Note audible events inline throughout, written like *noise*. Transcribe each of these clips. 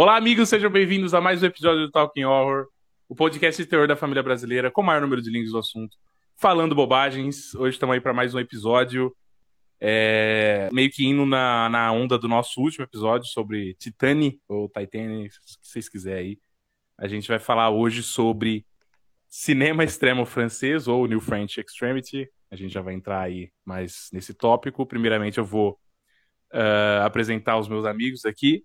Olá, amigos, sejam bem-vindos a mais um episódio do Talking Horror, o podcast de terror da família brasileira, com o maior número de links do assunto, falando bobagens. Hoje estamos aí para mais um episódio, é, meio que indo na, na onda do nosso último episódio sobre Titani, ou Titanic, se vocês quiserem aí. A gente vai falar hoje sobre cinema extremo francês, ou New French Extremity. A gente já vai entrar aí mais nesse tópico. Primeiramente, eu vou uh, apresentar os meus amigos aqui.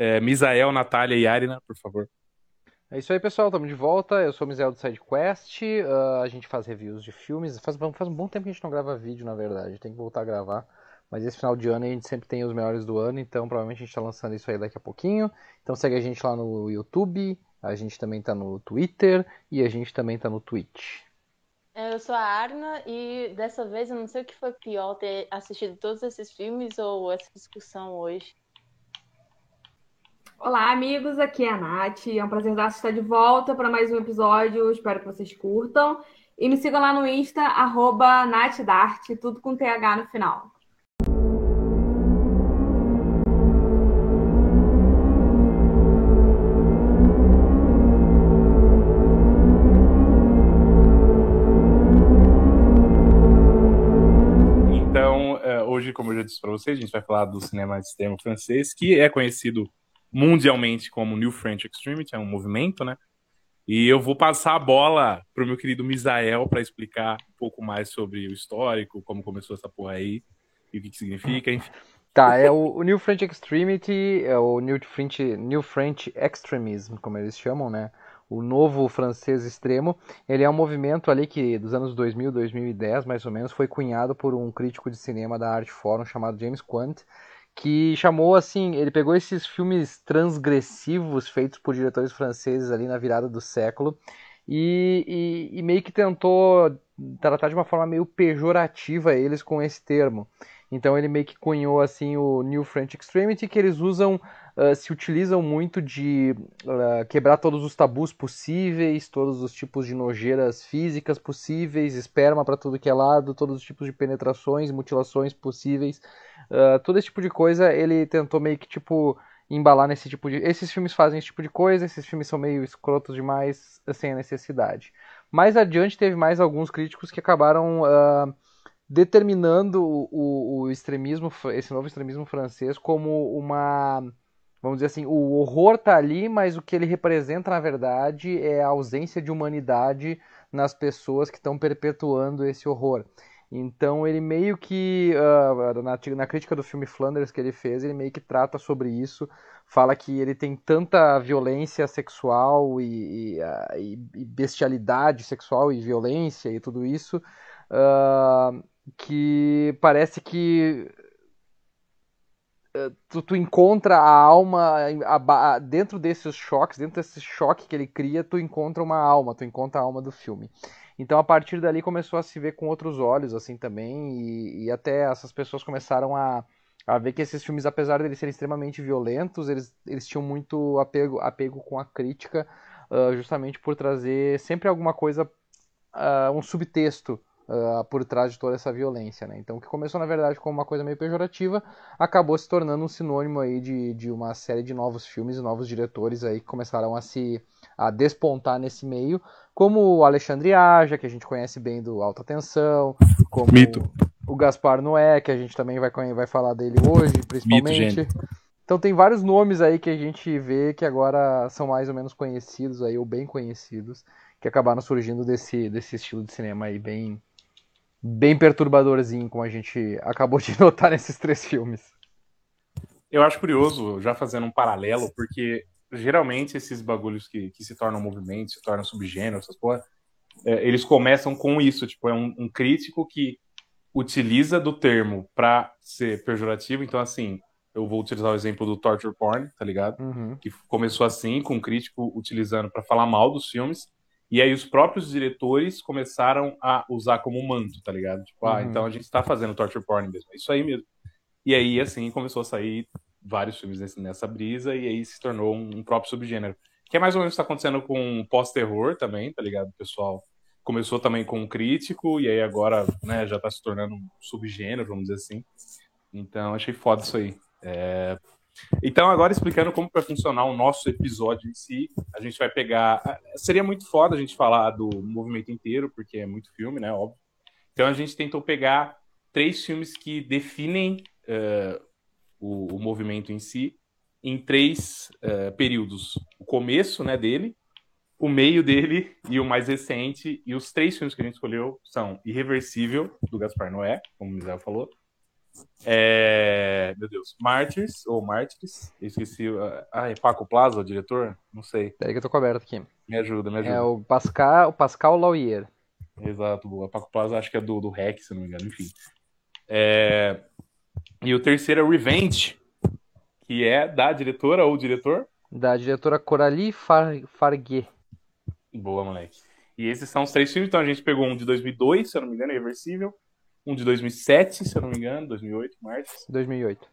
É, Misael, Natália e Arina, por favor. É isso aí, pessoal. Estamos de volta. Eu sou o Misael do SideQuest. Uh, a gente faz reviews de filmes. Faz, faz um bom tempo que a gente não grava vídeo, na verdade. Tem que voltar a gravar. Mas esse final de ano a gente sempre tem os melhores do ano, então provavelmente a gente está lançando isso aí daqui a pouquinho. Então segue a gente lá no YouTube, a gente também está no Twitter e a gente também está no Twitch. Eu sou a Arna e dessa vez eu não sei o que foi pior ter assistido todos esses filmes ou essa discussão hoje. Olá, amigos, aqui é a Nath. É um prazer estar de volta para mais um episódio. Espero que vocês curtam. E me sigam lá no Insta, arroba NathDart, tudo com TH no final. hoje, como eu já disse para vocês, a gente vai falar do cinema extremo francês, que é conhecido mundialmente como New French Extremity, é um movimento, né? E eu vou passar a bola pro meu querido Misael para explicar um pouco mais sobre o histórico, como começou essa porra aí, e o que, que significa, enfim. Tá, é o, o, New French Extremity, é o New French, New French Extremism, como eles chamam, né? o novo francês extremo, ele é um movimento ali que dos anos 2000, 2010, mais ou menos, foi cunhado por um crítico de cinema da Art Forum chamado James Quant, que chamou assim, ele pegou esses filmes transgressivos feitos por diretores franceses ali na virada do século e, e, e meio que tentou tratar de uma forma meio pejorativa eles com esse termo. Então ele meio que cunhou assim o New French Extremity, que eles usam uh, se utilizam muito de uh, quebrar todos os tabus possíveis, todos os tipos de nojeiras físicas possíveis, esperma para tudo que é lado, todos os tipos de penetrações, mutilações possíveis, uh, todo esse tipo de coisa ele tentou meio que tipo embalar nesse tipo de. Esses filmes fazem esse tipo de coisa, esses filmes são meio escrotos demais sem a necessidade. Mais adiante teve mais alguns críticos que acabaram determinando o, o, extremismo, esse novo extremismo francês como uma vamos dizer assim, o horror tá ali, mas o que ele representa, na verdade, é a ausência de humanidade nas pessoas que estão perpetuando esse horror. Então ele meio que, uh, na, na, crítica do filme Flanders que ele fez, ele meio que trata sobre isso, fala que ele tem tanta violência sexual e, e, uh, e bestialidade sexual e violência e tudo isso, uh, que parece que eh, tu, tu, encontra a alma a, a, dentro desses choques, dentro desse choque que ele cria, tu encontra uma alma, tu encontra a alma do filme. Então a partir dali começou a se ver com outros olhos assim também e, e até essas pessoas começaram a, a ver que esses filmes, apesar de eles serem extremamente violentos, eles, eles tinham muito apego, apego com a crítica, uh, justamente por trazer sempre alguma coisa, uh, um subtexto uh, por trás de toda essa violência. Né? Então, o que começou na verdade como uma coisa meio pejorativa, acabou se tornando um sinônimo aí de, de uma série de novos filmes e novos diretores aí que começaram a se a despontar nesse meio, como o Alexandre Aja, que a gente conhece bem do Alta Tensão, como Mito. o Gaspar Noé, que a gente também vai, vai falar dele hoje, principalmente. Mito, então tem vários nomes aí que a gente vê que agora são mais ou menos conhecidos aí, ou bem conhecidos, que acabaram surgindo desse, desse estilo de cinema aí bem, bem perturbadorzinho, como a gente acabou de *laughs* notar nesses três filmes. Eu acho curioso, já fazendo um paralelo, porque geralmente esses bagulhos que, que se tornam movimentos, se tornam subgêneros, essas porra, é, eles começam com isso, tipo, é um, um crítico que utiliza do termo para ser pejorativo, então assim, eu vou utilizar o exemplo do torture porn, tá ligado? Uhum. Que começou assim, com um crítico utilizando para falar mal dos filmes, e aí os próprios diretores começaram a usar como manto, tá ligado? Tipo, ah, uhum. então a gente tá fazendo torture porn mesmo. É isso aí mesmo. E aí, assim, começou a sair vários filmes nesse, nessa brisa, e aí se tornou um, um próprio subgênero. Que é mais ou menos o que tá acontecendo com pós-terror também, tá ligado? O pessoal começou também com um crítico, e aí agora, né, já tá se tornando um subgênero, vamos dizer assim. Então, achei foda isso aí. É... Então, agora explicando como vai funcionar o nosso episódio em si, a gente vai pegar. Seria muito foda a gente falar do movimento inteiro, porque é muito filme, né? Óbvio. Então, a gente tentou pegar três filmes que definem uh, o, o, movimento em si em três uh, períodos: o começo né, dele, o meio dele e o mais recente. E os três filmes que a gente escolheu são Irreversível, do Gaspar Noé, como o Misael falou. É... Meu Deus, Martyrs, ou Mártires, esqueci. Ah, é Paco Plaza, o diretor? Não sei. Peraí que eu tô coberto aqui. Me ajuda, me ajuda. É o Pascal, o Pascal Lauier. Exato, boa. Paco Plaza acho que é do, do REC, se não me engano, enfim. É... E o terceiro é Revenge, que é da diretora ou diretor? Da diretora Coralie Far Farguet. Boa, moleque. E esses são os três filmes, então a gente pegou um de 2002, se eu não me engano, Irreversível, um de 2007, se eu não me engano, 2008, Martins. 2008.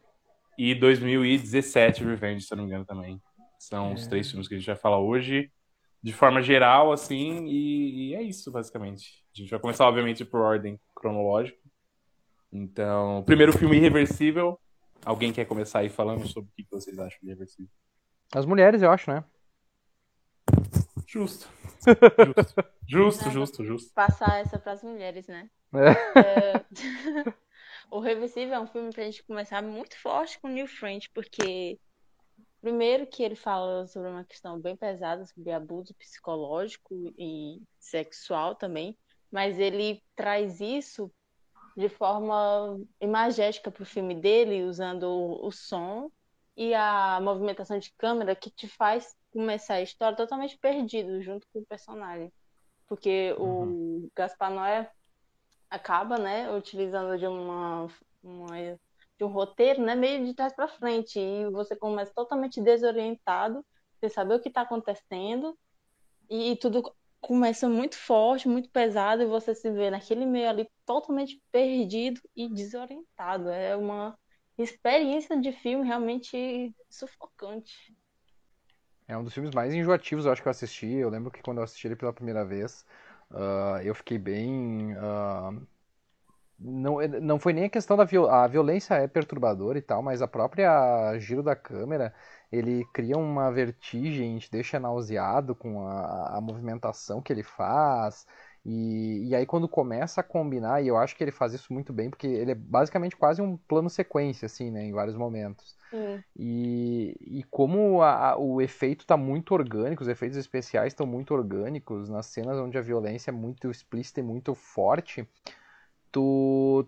E 2017, Revenge, se eu não me engano também. São é. os três filmes que a gente vai falar hoje, de forma geral, assim, e, e, é isso, basicamente. A gente vai começar, obviamente, por ordem cronológica. Então, primeiro filme Irreversível. Alguém quer começar aí falando sobre o que vocês acham de Irreversível? As mulheres, eu acho, né? Justo. Justo, justo, justo, Passar essa para as mulheres, né? É. É... *laughs* o Reversível é um filme pra gente começar muito forte com New French, porque primeiro que ele fala sobre uma questão bem pesada, sobre abuso psicológico e sexual também, mas ele traz isso de forma imagética pro filme dele, usando o som e a movimentação de câmera que te faz começar a história totalmente perdido junto com o personagem. Porque uhum. o Gaspar Noé acaba, né, utilizando de uma, uma, de um roteiro, né, meio de trás para frente e você começa totalmente desorientado, sem saber o que está acontecendo e, e tudo começa muito forte, muito pesado e você se vê naquele meio ali totalmente perdido e desorientado. É uma experiência de filme realmente sufocante. É um dos filmes mais enjoativos, eu acho que eu assisti. Eu lembro que quando eu assisti ele pela primeira vez, uh, eu fiquei bem. Uh, não, não foi nem a questão da viol a violência é perturbadora e tal, mas a própria giro da câmera ele cria uma vertigem, te deixa nauseado com a, a movimentação que ele faz. E, e aí quando começa a combinar, e eu acho que ele faz isso muito bem, porque ele é basicamente quase um plano sequência, assim, né, em vários momentos. E, e como a, a, o efeito está muito orgânico, os efeitos especiais estão muito orgânicos, nas cenas onde a violência é muito explícita e muito forte, tu,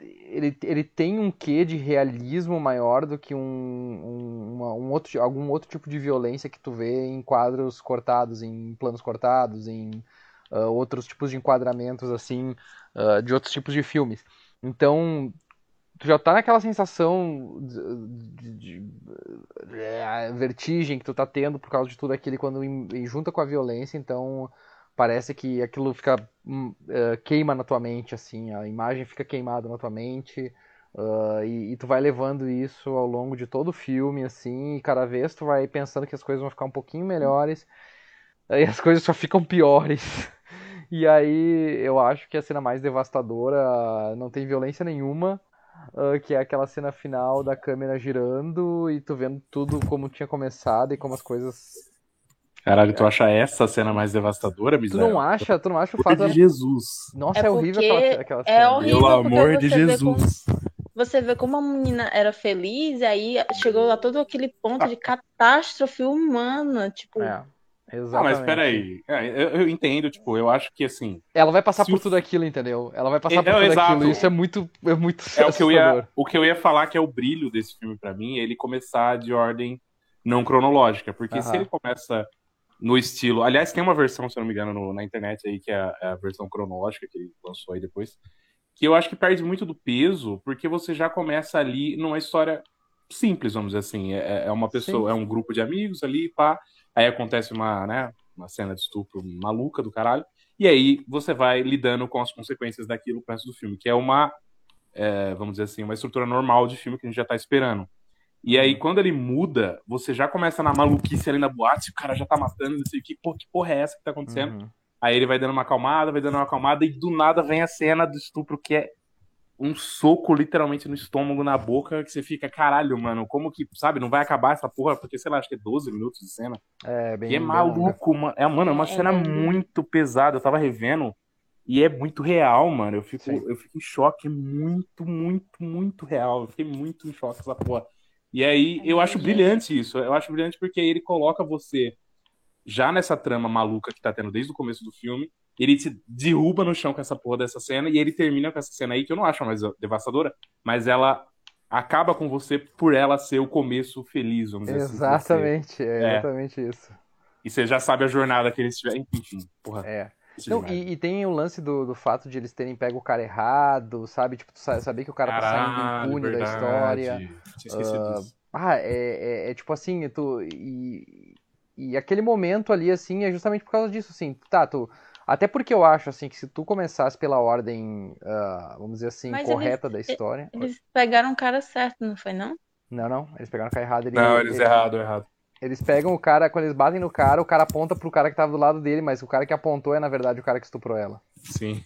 ele, ele tem um quê de realismo maior do que um, um, uma, um outro, algum outro tipo de violência que tu vê em quadros cortados, em planos cortados, em uh, outros tipos de enquadramentos assim uh, de outros tipos de filmes. Então tu já tá naquela sensação de, de, de, é, vertigem que tu tá tendo por causa de tudo aquilo quando junta com a violência, então parece que aquilo fica uh, queima na tua mente, assim, a imagem fica queimada na tua mente. Uh, e, e, tu vai levando isso ao longo de todo o filme, assim, e cada vez tu vai pensando que as coisas vão ficar um pouquinho melhores, e as coisas só ficam piores. *laughs* E aí eu acho que a cena mais devastadora não tem violência nenhuma, uh, que é aquela cena final da câmera girando e tu vendo tudo como tinha começado e como as coisas. Caralho, tu acha essa cena mais devastadora, Misael? Tu não acha? Tu não acha o fato de Jesus. Nossa, é, é horrível aquela, aquela cena. É horrível Pelo amor de Jesus. Como, você vê como a menina era feliz e aí chegou a todo aquele ponto de catástrofe humana, tipo. É. Exatamente. Ah, mas peraí. É, eu, eu, entendo, tipo, eu acho que assim. Ela vai passar por o... tudo aquilo, entendeu? Ela vai passar é, por tudo exato. aquilo. Isso é muito. É, muito é o que, eu ia, o que eu ia falar que é o brilho desse filme para mim, é ele começar de ordem não cronológica. Porque se ele começa no estilo. Aliás, tem uma versão, se eu não me engano, no, na internet aí, que é a, é a, versão cronológica que ele lançou aí depois. Que eu acho que perde muito do peso, porque você já começa ali numa história simples, vamos dizer assim. É, é uma pessoa, Sim. é um grupo de amigos ali, pá. Aí acontece uma, né, uma cena de estupro maluca do caralho. E aí você vai lidando com as consequências daquilo pro resto do filme, que é uma, é, vamos dizer assim, uma estrutura normal de filme que a gente já tá esperando. E aí, uhum. quando ele muda, você já começa na maluquice ali na boate, o cara já tá matando, não sei o que, pô, que porra é essa que tá acontecendo? Uhum. Aí ele vai dando uma acalmada, vai dando uma acalmada, e do nada vem a cena do estupro que é um soco literalmente no estômago, na boca, que você fica, caralho, mano, como que, sabe, não vai acabar essa porra, porque, sei lá, acho que é 12 minutos de cena. É, bem. E é bem maluco, mano. É, mano, é uma É, cena é bem- muito pesada. Eu tava revendo e é muito real, mano. Eu fico, Sim. eu fico em choque. É muito, muito, muito real. Eu fiquei muito em choque com essa porra. E aí, É eu acho brilhante isso. Eu acho brilhante porque ele coloca você já nessa trama maluca que tá tendo desde o começo do filme. Ele te derruba no chão com essa porra dessa cena e ele termina com essa cena aí que eu não acho mais devastadora, mas ela acaba com você por ela ser o começo feliz, vamos dizer assim. Exatamente, é É. exatamente isso. E você já sabe a jornada que eles tiveram. Enfim, porra. É. é Não, e, e tem o lance do, do fato de eles terem pego o cara errado, sabe? Tipo, saber que o cara tá saindo Caralho, impune da história. Esquecido disso. Ah, é, é, é tipo assim, tu, e, e aquele momento ali, assim, é justamente por causa disso, assim, tá, tu, até porque eu acho, assim, que se tu começasse pela ordem, ah, vamos dizer assim, Mas correta da história, Eles pegaram o cara certo, não foi, não? não, não, eles pegaram o cara errado, ele, Não, eles ele- errado, errado. eles pegam o cara, quando eles batem no cara, o cara aponta pro cara que tava do lado dele, mas o cara que apontou é, na verdade, o cara que estuprou ela. Sim.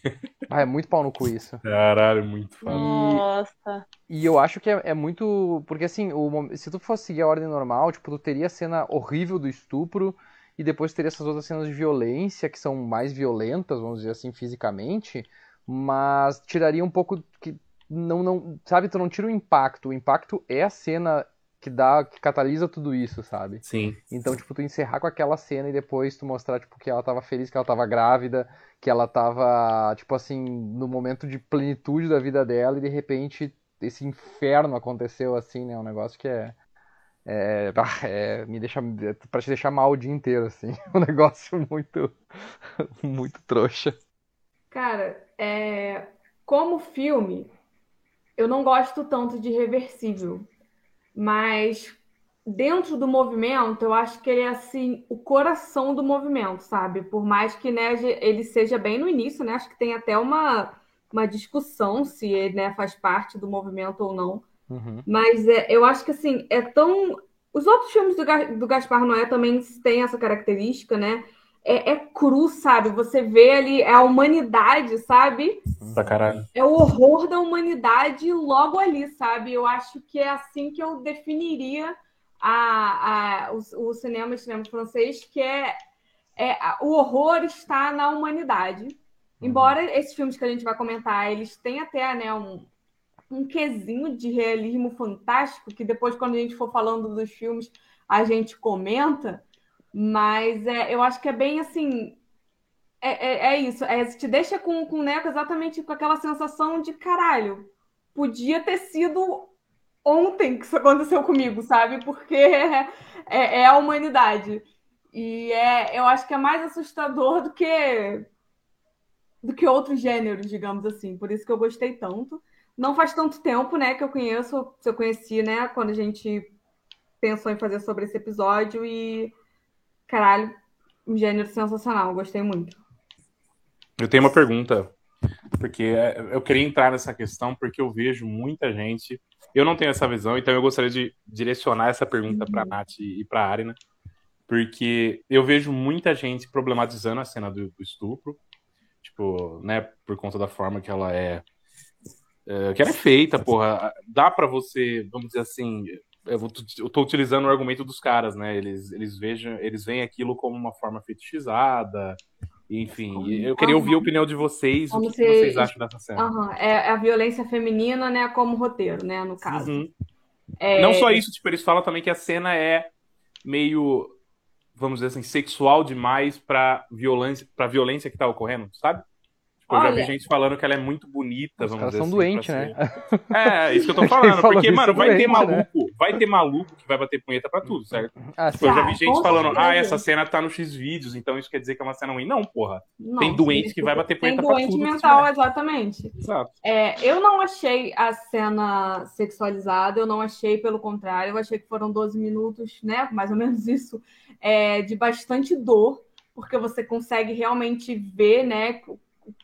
Ah, é muito pau no cu isso. Caralho, muito foda. Nossa. E eu acho que é, é muito. Porque assim, o se tu fosse seguir a ordem normal, tipo, tu teria a cena horrível do estupro e depois teria essas outras cenas de violência que são mais violentas, vamos dizer assim, fisicamente, mas tiraria um pouco que não não, sabe, tu não tira o impacto. O impacto é a cena que dá que catalisa tudo isso, sabe? Sim. Então, tipo, tu encerrar com aquela cena e depois tu mostrar, tipo, que ela tava feliz, que ela tava grávida, que ela tava, tipo assim, no momento de plenitude da vida dela e de repente esse inferno aconteceu assim, né? Um negócio que é. É, é, me deixa é pra te deixar mal o dia inteiro, assim. *laughs* Um negócio muito, *laughs* muito trouxa. Cara, é, como filme, eu não gosto tanto de Reversível, mas dentro do movimento, eu acho que ele é assim o coração do movimento, sabe? Por mais que né, ele seja bem no início, né? Acho que tem até uma, uma discussão se ele né, faz parte do movimento ou não. Uhum. Mas é, eu acho que assim, é tão. Os outros filmes do, do Gaspar Noé também têm essa característica, né? É, é cru, sabe? Você vê ali é a humanidade, sabe? Pra caralho. É o horror da humanidade logo ali, sabe? Eu acho que é assim que eu definiria a, a, o, o cinema, o cinema francês, que é, é o horror está na humanidade. Embora esses filmes que a gente vai comentar, eles têm até né, um, um quesinho de realismo fantástico, que depois, quando a gente for falando dos filmes, a gente comenta. Mas é, eu acho que é bem assim. É, é, é isso. É, te deixa com, com né, exatamente com aquela sensação de caralho. Podia ter sido ontem que isso aconteceu comigo, sabe? Porque *laughs* é, é a humanidade. E é, eu acho que é mais assustador do que do que outros gêneros, digamos assim. Por isso que eu gostei tanto. Não faz tanto tempo, né, que eu conheço, se eu conheci, né, quando a gente pensou em fazer sobre esse episódio e caralho, um gênero sensacional, gostei muito. Eu tenho uma pergunta, porque é, eu queria entrar nessa questão porque eu vejo muita gente. Eu não tenho essa visão, então eu gostaria de direcionar essa pergunta para a Nath e para a Arina, porque eu vejo muita gente problematizando a cena do, do estupro, tipo, né, por conta da forma que ela é, é, que ela é feita, porra. Dá para você, vamos dizer assim, eu, vou, eu tô utilizando o argumento dos caras, né? Eles, eles vejam, eles veem aquilo como uma forma fetichizada, enfim. Eu queria ouvir a opinião de vocês, o Como que, se- que vocês acham dessa cena. Aham, É a violência feminina, né, como roteiro, né, no caso. Uhum. É, Não só isso, tipo, eles falam também que a cena é meio, vamos dizer assim, sexual demais pra violência, pra violência que tá ocorrendo, sabe? Tipo, eu já vi Olha- gente falando que ela é muito bonita, Os vamos caras são assim. doentes, né? É, isso que eu tô *laughs* falando. Porque, mano, vai ter doente, né? maluco, vai ter maluco que vai bater punheta pra tudo, certo? Ah, Tipo, eu já vi Ah, gente falando, certeza. ah, essa cena tá no X vídeos, então isso quer dizer que é uma cena ruim. Não, porra. não, tem doente que vai bater Tem punheta pra doente tudo que mental, tiver. exatamente. Exato. É, eu não achei a cena sexualizada, eu não achei, pelo contrário, eu achei que foram 12 minutos, né? Mais ou menos isso, é, de bastante dor, porque você consegue realmente ver, né,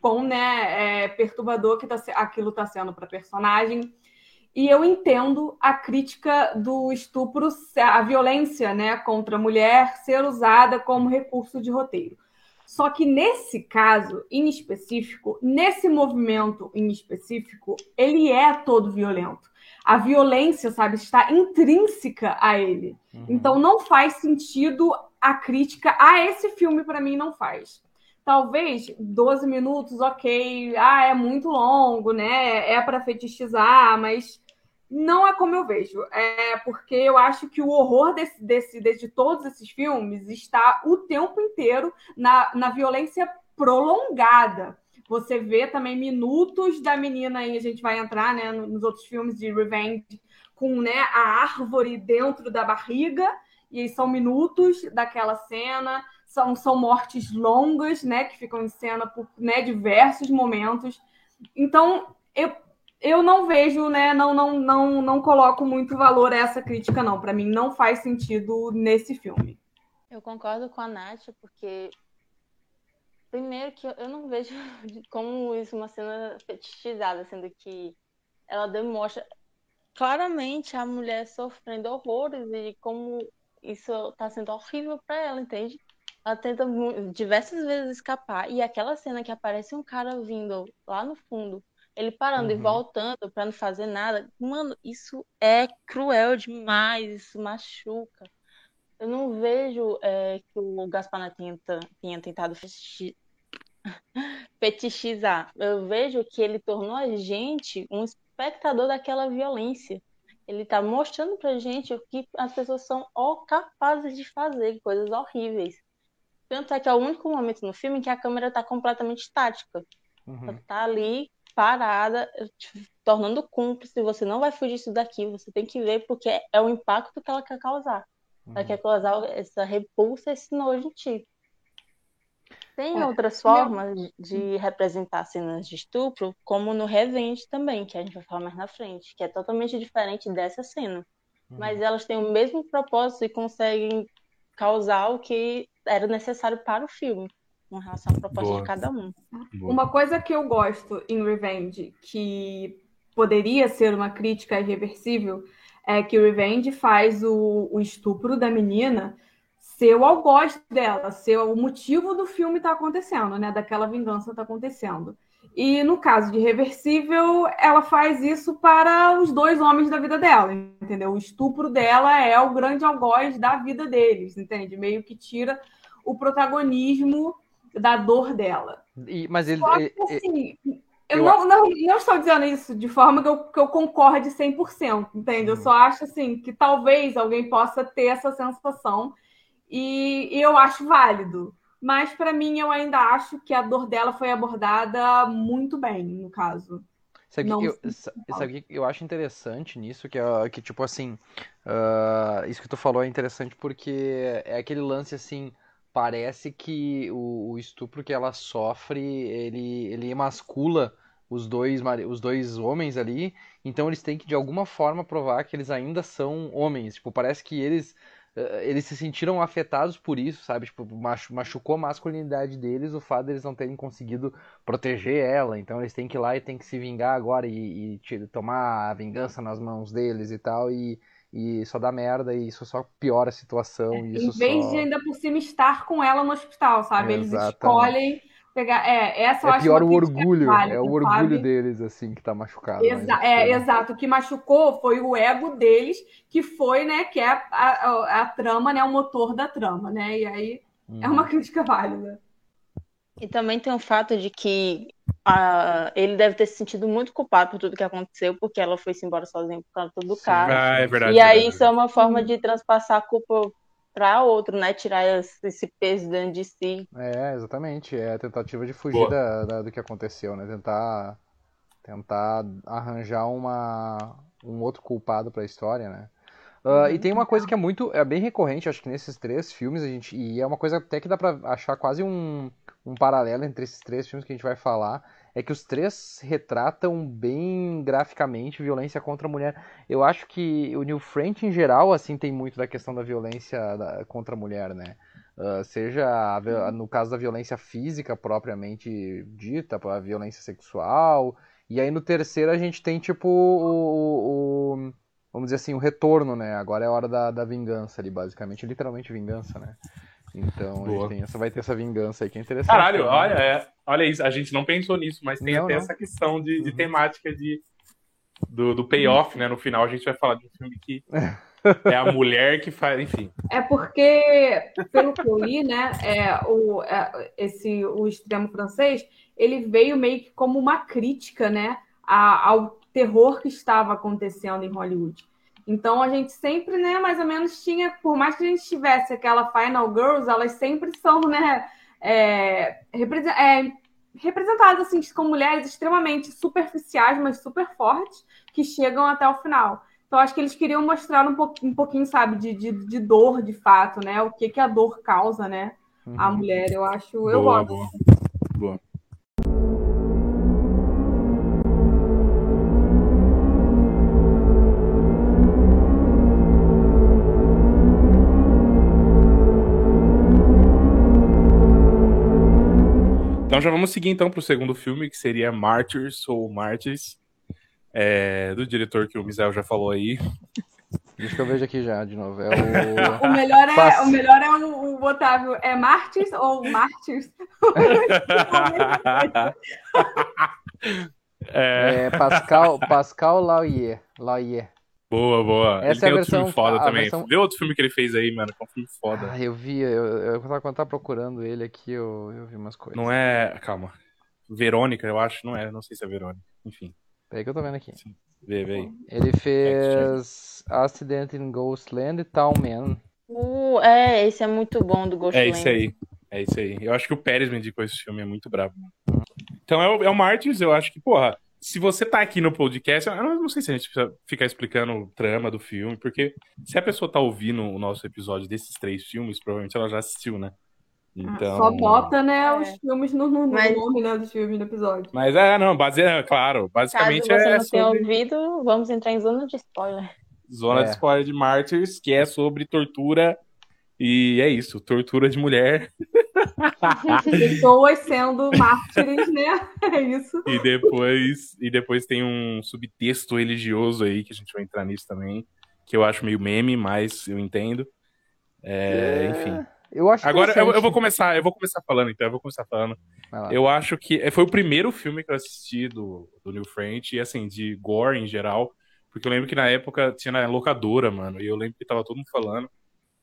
quão né, é, perturbador que tá, aquilo está sendo para a personagem. E eu entendo a crítica do estupro, a violência né, contra a mulher ser usada como recurso de roteiro. Só que nesse caso, em específico, nesse movimento em específico, ele é todo violento. A violência, sabe, está intrínseca a ele. Uhum. Então não faz sentido a crítica a esse filme, para mim, não faz. Talvez 12 minutos, ok, ah, é muito longo, né? É para fetichizar, mas não é como eu vejo. É porque eu acho que o horror desse, desse, de todos esses filmes está o tempo inteiro na, na violência prolongada. Você vê também minutos da menina aí, a gente vai entrar né, nos outros filmes de Revenge, com né, a árvore dentro da barriga, e são minutos daquela cena, são, são mortes longas, né, que ficam em cena por né, diversos momentos. Então, eu, eu não vejo, né, não, não, não, não coloco muito valor a essa crítica, não. Para mim, não faz sentido nesse filme. Eu concordo com a Nath, porque primeiro que eu não vejo *laughs* como isso uma cena fetichizada, sendo que ela demonstra claramente a mulher sofrendo horrores e como isso está sendo horrível para ela, entende? Ela tenta diversas vezes escapar e aquela cena que aparece um cara vindo lá no fundo ele parando uhum. e voltando para não fazer nada. Mano, isso é cruel demais, isso machuca. Eu não vejo é, que o Gaspar tenta, tinha tentado *laughs* fetichizar. Eu vejo que ele tornou a gente um espectador daquela violência. Ele está mostrando pra gente o que as pessoas são capazes de fazer, coisas horríveis. Tanto é que é o único momento no filme em que a câmera está completamente estática. Uhum. Ela tá ali parada, tornando cúmplice, você não vai fugir disso daqui, você tem que ver porque é o impacto que ela quer causar. Uhum. Ela quer causar essa repulsa, esse nojo em ti. Tem é, outras formas meu... de representar cenas de estupro, como no Revenge também, que a gente vai falar mais na frente, que é totalmente diferente dessa cena. Uhum. Mas elas têm o mesmo propósito e conseguem causar o que era necessário para o filme com relação à proposta Boa. de cada um. Boa. Uma coisa que eu gosto em Revenge, que poderia ser uma crítica irreversível, é que o Revenge faz o, o estupro da menina ser o algoz dela, ser o motivo do filme estar tá acontecendo, né? Daquela vingança estar tá acontecendo. E no caso de Reversível, ela faz isso para os dois homens da vida dela, entendeu? O estupro dela é o grande algoz da vida deles, entende? Meio que tira o protagonismo da dor dela. E, mas ele. Só que, assim, eu, eu não, não, não, estou dizendo isso de forma que eu, que eu concorde 100%, entende? Uhum. Eu só acho assim que talvez alguém possa ter essa sensação e, e eu acho válido. Mas para mim eu ainda acho que a dor dela foi abordada muito bem, no caso. Sabe o que, eu, sabe que eu acho interessante nisso? Que, é, que tipo assim, uh, isso que tu falou é interessante porque é aquele lance assim, parece que o, o, estupro que ela sofre, ele, ele emascula os dois, os dois homens ali, então eles têm que de alguma forma provar que eles ainda são homens. Tipo, parece que eles eles se sentiram afetados por isso, sabe? Tipo, machucou a masculinidade deles o fato deles não terem conseguido proteger ela. Então eles têm que ir lá e têm que se vingar agora e, e tomar a vingança nas mãos deles e tal. E, e só dá merda e isso só piora a situação. É, em vez só... de ainda por cima estar com ela no hospital, sabe? Eles escolhem pegar. É, essa eu é acho pior o orgulho, é o orgulho sabe? deles, assim, que tá machucado. Exa é, exato. O que machucou foi o ego deles, que foi, né, que é a, a, a trama, né, o motor da trama, né? E aí hum. é uma uhum. crítica válida. E também tem o fato de que a, ele deve ter se sentido muito culpado por tudo que aconteceu, porque ela foi-se embora sozinha por causa do carro. Ah, é verdade. E aí isso é uma forma de transpassar a culpa para outro, né? Tirar esse peso dentro de si. É, exatamente. É a tentativa de fugir da, da, do que aconteceu, né? Tentar, tentar arranjar uma, um outro culpado para a história, né? Uh, e tem uma coisa que é muito, é bem recorrente, acho que nesses três filmes, a gente, e é uma coisa até que dá pra achar quase um, um paralelo entre esses três filmes que a gente vai falar, é que os três retratam bem graficamente violência contra a mulher. Eu acho que o New French, em geral, assim, tem muito da questão da violência da, contra a mulher, né? Uh, seja a, no caso da violência física propriamente dita, a violência sexual, e aí no terceiro a gente tem, tipo, o, o vamos dizer assim, o retorno, né? Agora é a hora da, da vingança ali, basicamente, literalmente vingança, né? Então tem essa, vai ter essa vingança aí que é interessante. Caralho, né? olha, é, olha isso, a gente não pensou nisso, mas tem Não, até não. essa questão de, de Uhum. temática de, do, do payoff, né? No final a gente vai falar de um filme que é a mulher que faz, enfim. É porque, pelo que eu li, né, é, o, é, esse, o extremo francês, ele veio meio que como uma crítica, né, a- ao terror que estava acontecendo em Hollywood. Então a gente sempre, né, mais ou menos tinha, por mais que a gente tivesse aquela Final Girls, elas sempre são, né, é, é, representadas assim como mulheres extremamente superficiais, mas super fortes, que chegam até o final. Então, acho que eles queriam mostrar um, po um pouquinho, sabe, de, de, de dor, de fato, né? O que, que a dor causa, né? A Uhum. mulher, eu acho, eu boa, gosto. boa. Boa. Então já vamos seguir então para o segundo filme, que seria Martyrs ou Martyrs, é, do diretor que o Misael já falou aí. Deixa que eu vejo aqui já de novo. É o. *laughs* O melhor é, o, melhor é o, o Otávio. É Martins ou Mártires? É, *laughs* É Pascal, Pascal Lauier. Lauier. Boa, boa. Essa Ele é tem outro filme versão- foda também. versão- Vê outro filme que ele fez aí, mano, que é um filme foda. Ah, eu vi, eu, eu, quando eu tava procurando ele aqui, eu, eu vi umas coisas. Não é. Calma. Verônica, eu acho, não é. Não sei se é Verônica. Enfim, Peraí que eu tô vendo aqui. vê, vê aí. Ele fez Accident in Ghostland e Town Man. Uh, é, esse é muito bom do Ghostland. É isso aí. É isso aí. Eu acho que o Pérez me indicou esse filme, é muito brabo. Então é o, é o Martins, eu acho que, porra, se você tá aqui no podcast, eu não, não sei se a gente precisa ficar explicando o trama do filme, porque se a pessoa tá ouvindo o nosso episódio desses três filmes, provavelmente ela já assistiu, né? Então. Só bota, né, É. os filmes no, no, no Mas- nome né, dos filmes do episódio. Mas é, não, baseia, claro, Caso basicamente você é não tenha sobre ouvido, vamos entrar em zona de spoiler. Zona de É. Spoiler de Martyrs, que é sobre tortura. E é isso, tortura de mulher. *laughs* Pessoas sendo mártires, né? *laughs* É isso. E depois, e depois tem um subtexto religioso aí, que a gente vai entrar nisso também, que eu acho meio meme, mas eu entendo. É, enfim. Eu acho Agora eu, eu vou começar, eu vou começar falando, então, eu vou começar falando. Eu acho que é, foi o primeiro filme que eu assisti do, do New French, e assim, de gore em geral, porque eu lembro que na época tinha na locadora, mano, e eu lembro que tava todo mundo falando,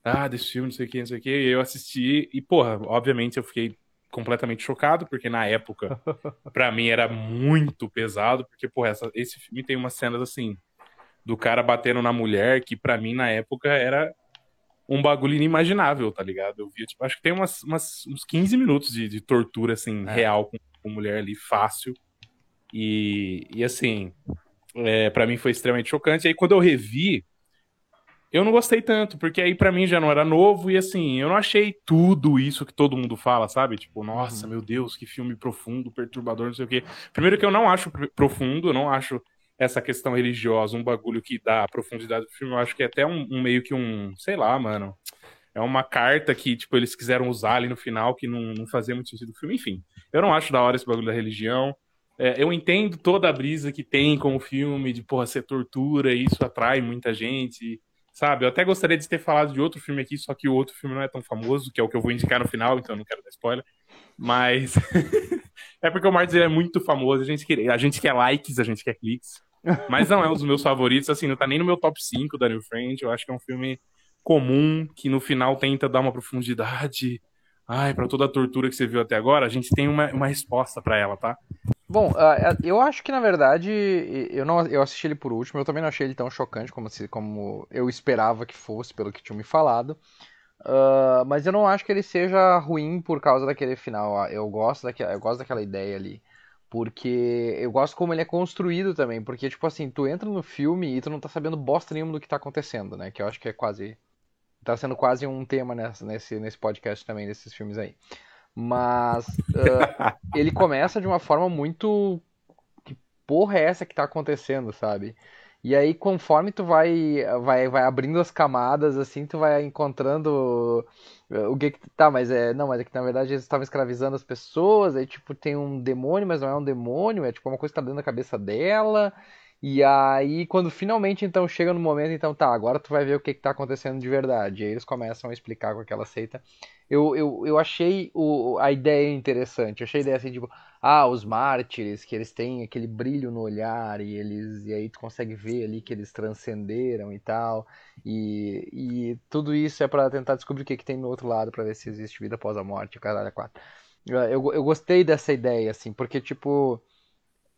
ah, desse filme, não sei o que, não sei o que, e eu assisti, e porra, obviamente eu fiquei completamente chocado, porque na época, *laughs* pra mim era muito pesado, porque, porra, essa- esse filme tem umas cenas assim, do cara batendo na mulher, que pra mim na época era um bagulho inimaginável, tá ligado? Eu via, tipo, acho que tem umas, umas- uns 15 minutos de, de tortura, assim, É. real com, com mulher ali, fácil. E, e assim, é, para mim foi extremamente chocante. E aí, quando eu revi, eu não gostei tanto, porque aí pra mim já não era novo e assim, eu não achei tudo isso que todo mundo fala, sabe? Tipo, nossa, meu Deus, que filme profundo, perturbador, não sei o quê. Primeiro que eu não acho pr- profundo, eu não acho essa questão religiosa um bagulho que dá a profundidade do filme, eu acho que é até um, um meio que um, sei lá, mano. É uma carta que, tipo, eles quiseram usar ali no final, que não, não fazia muito sentido do filme. Enfim, eu não acho da hora esse bagulho da religião. É, eu entendo toda a brisa que tem com o filme, de, porra, ser tortura, e isso atrai muita gente, sabe? Eu até gostaria de ter falado de outro filme aqui, só que o outro filme não é tão famoso, que é o que eu vou indicar no final, então eu não quero dar spoiler. Mas *laughs* é porque o Martins é muito famoso, a gente, quer, a gente quer likes, a gente quer cliques. Mas não é um dos meus favoritos, assim, não tá nem no meu top 5 da New Friend. Eu acho que é um filme comum, que no final tenta dar uma profundidade. Ai, pra toda a tortura que você viu até agora, a gente tem uma, uma resposta pra ela, tá? Bom, ah, eu acho que na verdade eu não eu assisti ele por último, eu também não achei ele tão chocante como, se, como eu esperava que fosse, pelo que tinham me falado. Ah, mas eu não acho que ele seja ruim por causa daquele final. Eu gosto daquela, eu gosto daquela ideia ali. Porque eu gosto como ele é construído também. Porque, tipo assim, tu entra no filme e tu não tá sabendo bosta nenhuma do que tá acontecendo, né? Que eu acho que é quase. Tá sendo quase um tema nessa, nesse, nesse podcast também, desses filmes aí. Mas *laughs* ah, ele começa de uma forma muito. Que porra é essa que tá acontecendo, sabe? E aí, conforme tu vai, vai, vai abrindo as camadas, assim, tu vai encontrando uh, o que que tá, mas é, não, mas é que na verdade eles estavam escravizando as pessoas, aí tipo tem um demônio, mas não é um demônio, é tipo uma coisa que tá dentro da cabeça dela. E aí, quando finalmente então chega no momento, então tá, agora tu vai ver o que, que tá acontecendo de verdade. E aí eles começam a explicar com aquela seita. Eu, eu, eu achei o, a ideia interessante. Eu achei a ideia assim, tipo, ah, os mártires, que eles têm aquele brilho no olhar e eles e aí tu consegue ver ali que eles transcenderam e tal. E, e tudo isso é para tentar descobrir o que, que tem no outro lado, para ver se existe vida após a morte, o caralho, é quatro. Eu, eu gostei dessa ideia, assim, porque, tipo,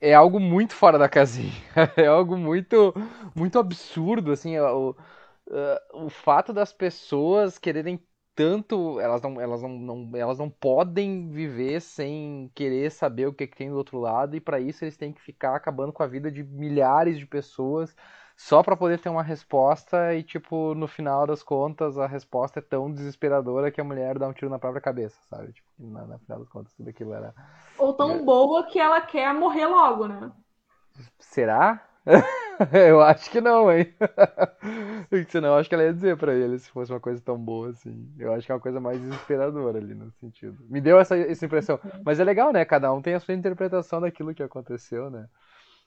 é algo muito fora da casinha. *laughs* É algo muito, muito absurdo, assim, o, uh, o fato das pessoas quererem tanto, elas não, elas não, não, elas não podem viver sem querer saber o que, que tem do outro lado, e para isso eles têm que ficar acabando com a vida de milhares de pessoas só para poder ter uma resposta e tipo no final das contas a resposta é tão desesperadora que a mulher dá um tiro na própria cabeça, sabe? Tipo, na, na final das contas tudo aquilo era ou tão é. boa que ela quer morrer logo, né? Será? *laughs* eu acho que não, hein? *laughs* Senão eu acho que ela ia dizer pra ele se fosse uma coisa tão boa assim. Eu acho que é uma coisa mais desesperadora ali no sentido. Me deu essa, essa impressão. Mas é legal, né? Cada um tem a sua interpretação daquilo que aconteceu, né?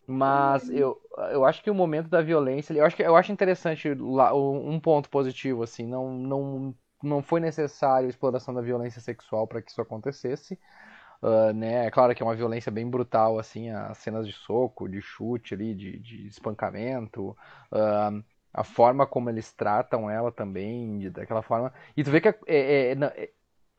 Mas eu, eu acho que o momento da violência, eu acho que eu acho interessante lá, um ponto positivo assim, não não não foi necessário a exploração da violência sexual para que isso acontecesse. Uh, né? É claro que é uma violência bem brutal, assim, as cenas de soco, de chute ali, de, de espancamento, uh, a forma como eles tratam ela também, de, daquela forma. E tu vê que é, é, é,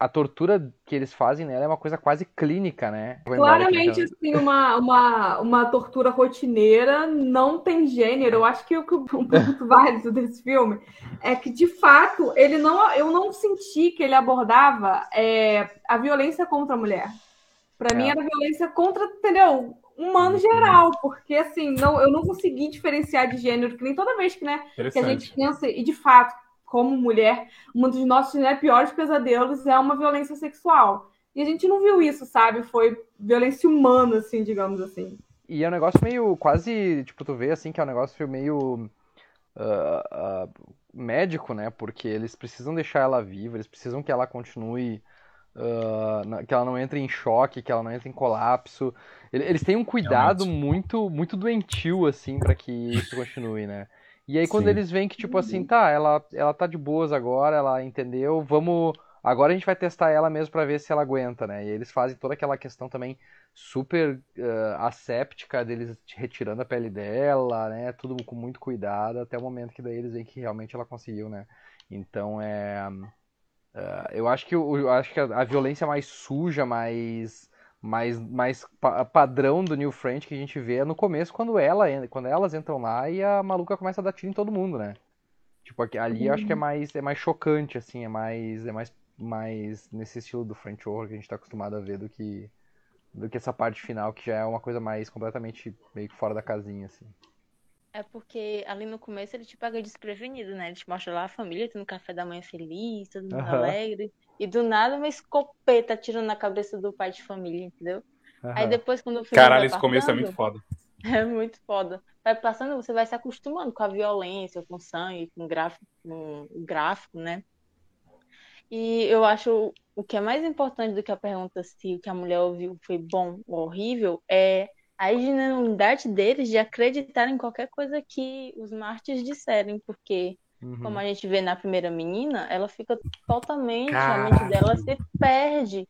a tortura que eles fazem nela é uma coisa quase clínica, né? Claramente, assim, uma, uma, uma tortura rotineira não tem gênero. Eu acho que o, *laughs* o ponto válido desse filme é que, de fato, ele não, eu não senti que ele abordava é, a violência contra a mulher. Para é. mim era violência contra, entendeu? Humano geral, porque assim, não, eu não consegui diferenciar de gênero, que nem toda vez que, né, que a gente pensa, e de fato, como mulher, um dos nossos né, piores pesadelos é uma violência sexual. E a gente não viu isso, sabe? Foi violência humana, assim, digamos assim. E é um negócio meio quase, tipo, tu vê assim que é um negócio meio uh, uh, médico, né? Porque eles precisam deixar ela viva, eles precisam que ela continue. Uh, que ela não entre em choque, que ela não entre em colapso. Eles têm um cuidado muito muito doentio, assim, para que isso continue, né? E aí quando Sim. eles veem que, tipo assim, tá, ela, ela tá de boas agora, ela entendeu, vamos. Agora a gente vai testar ela mesmo para ver se ela aguenta, né? E eles fazem toda aquela questão também super uh, asséptica deles retirando a pele dela, né? Tudo com muito cuidado, até o momento que daí eles veem que realmente ela conseguiu, né? Então é. Uh, eu acho que, eu acho que a, a violência mais suja, mais mais, mais pa padrão do New French que a gente vê no começo quando, ela, quando elas entram lá e a maluca começa a dar tiro em todo mundo, né? Tipo, ali eu acho que é uhum. mais, é mais chocante, assim, é mais, é mais, mais nesse estilo do French Horror que a gente tá acostumado a ver do que, do que essa parte final, que já é uma coisa mais completamente meio que fora da casinha, assim. É porque ali no começo ele te pega desprevenido, né? Ele te mostra lá a família tendo café da manhã feliz, todo mundo uhum. alegre. E do nada uma escopeta tirando na cabeça do pai de família, entendeu? Uhum. Aí depois quando o filme Caralho, esse começo é muito foda. *laughs* É muito foda. Vai passando, você vai se acostumando com a violência, com sangue, com gráfico, com gráfico, né? E eu acho o que é mais importante do que a pergunta se o que a mulher ouviu foi bom ou horrível é a ingenuidade deles de acreditar em qualquer coisa que os mártires disserem, porque Uhum. Como a gente vê na primeira menina, ela fica totalmente, Caraca. a mente dela se perde.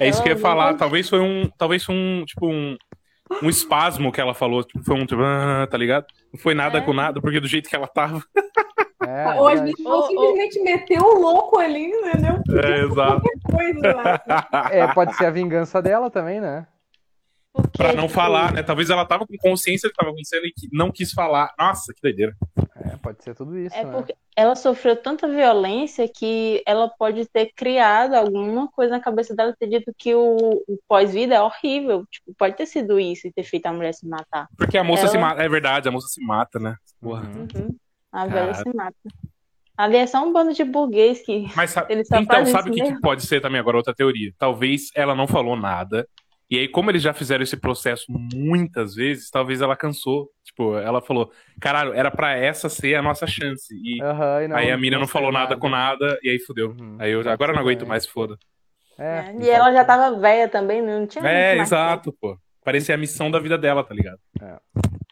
É isso ela que eu ia falar. Talvez foi um. Talvez foi um, tipo, um, um espasmo que ela falou. Tipo, foi um tipo, ah, tá ligado? Não foi nada é. com nada, porque do jeito que ela tava. É, ou às vezes ela simplesmente meteu o louco ali, entendeu? É, exato. Coisa, *laughs* é, pode ser a vingança dela também, né? Porque, pra não tipo... falar, né? Talvez ela tava com consciência do que tava acontecendo e não quis falar. Nossa, que doideira. É, pode ser tudo isso. É né? porque ela sofreu tanta violência que ela pode ter criado alguma coisa na cabeça dela, ter dito que o, o pós-vida é horrível. Tipo, pode ter sido isso e ter feito a mulher se matar. Porque a moça ela... se mata. É verdade, a moça se mata, né? Porra. Uhum. A velha se mata. Ali é só um bando de burguês que. Mas *laughs* sabe, então, sabe o que, que, pode ser também agora outra teoria? Talvez ela não falou nada e aí, como eles já fizeram esse processo muitas vezes, talvez ela cansou. Tipo, ela falou, caralho, era para essa ser a nossa chance. E uhum, não, aí a mina não, falou nada, nada com nada, e aí fudeu. Uhum, aí eu agora não aguento mais, foda. É, é, e ela já tava velha também, não tinha É, exato, pô. Parecia a missão da vida dela, tá ligado? É.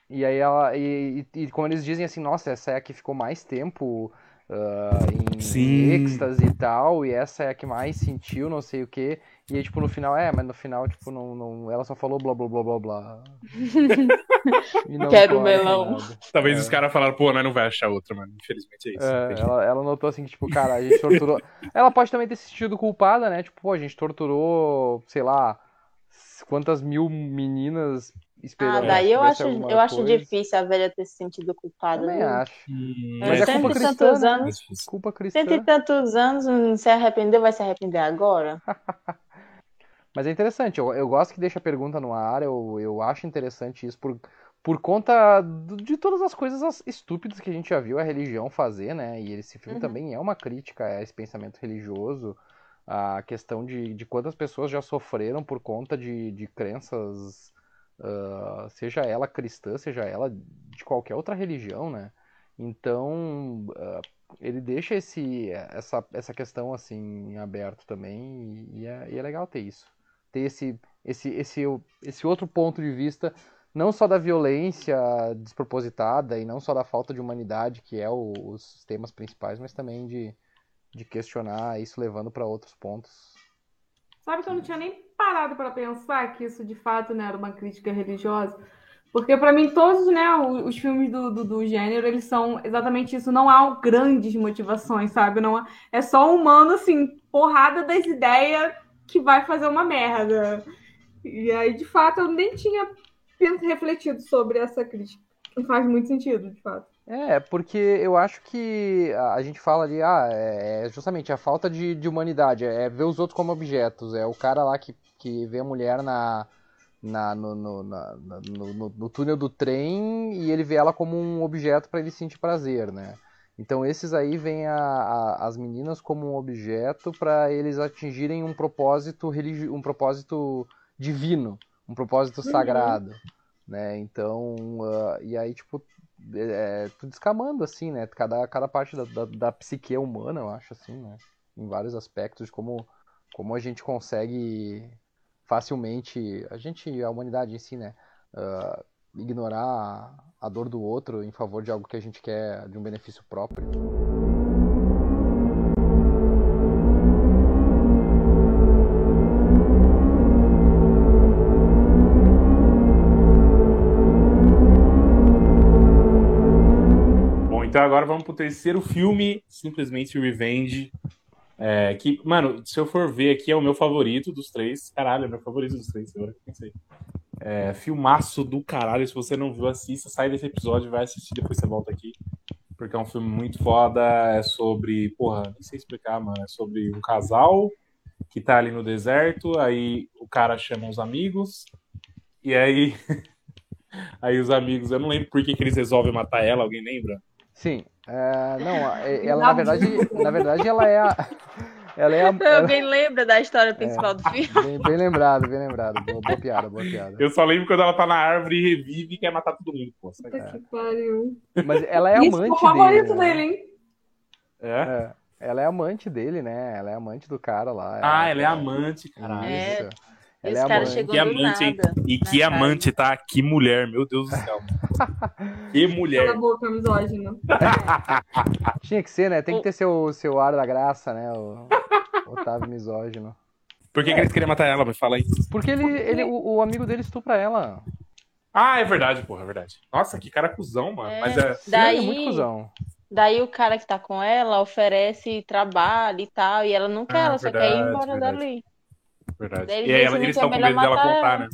E aí ela. E, e, e como eles dizem assim, nossa, essa é a que ficou mais tempo uh, em Sim. êxtase e tal, e essa é a que mais sentiu, não sei o quê. E aí, tipo, no final, é, mas no final, tipo, não, não, ela só falou blá blá blá blá blá. *laughs* Não Quero melão. nada. Talvez É. os caras falaram, pô, nós não vai achar outra, mano. Infelizmente é isso. É, ela, ela notou assim que, tipo, cara, a gente torturou. ela pode também ter se sentido culpada, né? Tipo, pô, a gente torturou, sei lá, quantas mil meninas Ah, esperando. daí que eu acho, eu acho difícil a velha ter se sentido culpada. Também viu? acho. Hum, Mas é culpa cristã, tantos né? anos. Culpa cristã. Cento e tantos anos, não se arrependeu, vai se arrepender agora? *laughs* Mas é interessante, eu, eu gosto que deixa a pergunta no ar, eu, eu acho interessante isso por, por conta de todas as coisas as- estúpidas que a gente já viu a religião fazer, né? E esse filme Uhum. também é uma crítica a esse pensamento religioso, a questão de, de quantas pessoas já sofreram por conta de, de crenças, ah, seja ela cristã, seja ela de qualquer outra religião, né? Então, ah, ele deixa esse, essa, essa questão assim em aberto também e, e é, e é legal ter isso ter esse, esse, esse, esse outro ponto de vista, não só da violência despropositada e não só da falta de humanidade, que é o- os temas principais, mas também de, de questionar isso levando para outros pontos. Sabe que eu não tinha nem parado para pensar que isso de fato né, era uma crítica religiosa? Porque para mim todos né, o- os filmes do, do, do gênero, eles são exatamente isso. Não há grandes motivações, sabe? Não há- é só um humano, assim, porrada das ideias que vai fazer uma merda. E aí, de fato, eu nem tinha refletido sobre essa crítica. Não faz muito sentido, de fato. É, porque eu acho que a gente fala ali, ah, é é justamente a falta de, de humanidade, é ver os outros como objetos, é o cara lá que, que vê a mulher na, na, no, no, na- no, no- no túnel do trem e ele vê ela como um objeto para ele sentir prazer, né? Então esses aí a- as meninas como um objeto para eles atingirem um propósito religi um propósito divino, um propósito sagrado, né? Então, ah, e aí tipo é, tudo descamando assim, né? Cada, cada parte da, da, da psique humana, eu acho assim, né? Em vários aspectos, como, como a gente consegue facilmente, a gente, a humanidade em si, né? ah, ignorar a dor do outro em favor de algo que a gente quer, de um benefício próprio. Então agora vamos pro terceiro filme, simplesmente Revenge. É, que, mano, se eu for ver aqui, é o meu favorito dos três. Caralho, é meu favorito dos três, agora que eu pensei. É, filmaço do caralho. Se você não viu, assista, sai desse episódio, vai assistir, depois você volta aqui. Porque é um filme muito foda. É sobre. Porra, nem sei explicar, mano. É sobre um casal que tá ali no deserto. Aí o cara chama os amigos. E aí. *laughs* aí os amigos. Eu não lembro por que, que eles resolvem matar ela. Alguém lembra? Sim, é, não, é- ela na verdade, na verdade ela é a, ela é a, ela- Alguém lembra da história principal do filme? bem, bem lembrado, bem lembrado, boa, boa piada, boa piada. Eu só lembro quando ela tá na árvore e revive e quer matar todo mundo. Pô? Puta que pariu. Mas ela é Isso é o amante favorito dele, né? dele, hein? É? É, ela é amante dele, né? Ela é amante do cara lá. Ah, ela é amante, caralho. É. E Ela os é caras chegou Que do amante, nada. E que casa. amante, tá? Que mulher, meu Deus do céu. *laughs* que Cala mulher. a boca, misógino. *laughs* Tinha que ser, né? Tem que ter seu, seu ar da graça, né? O Otávio misógino. Por que, que eles queriam matar ela? Me fala aí. Porque ele, ele o, o amigo dele estupra ela. Ah, é verdade, porra, é verdade. Nossa, que cara cuzão, mano. É. Mas é. Ele é Daí, muito cuzão. daí o cara que tá com ela oferece trabalho e tal, e ela não quer, Ah, ela só quer ir verdade, embora verdade. dali. Verdade. Daí ele E aí ela- eles que é estão com medo dela matar contar, né?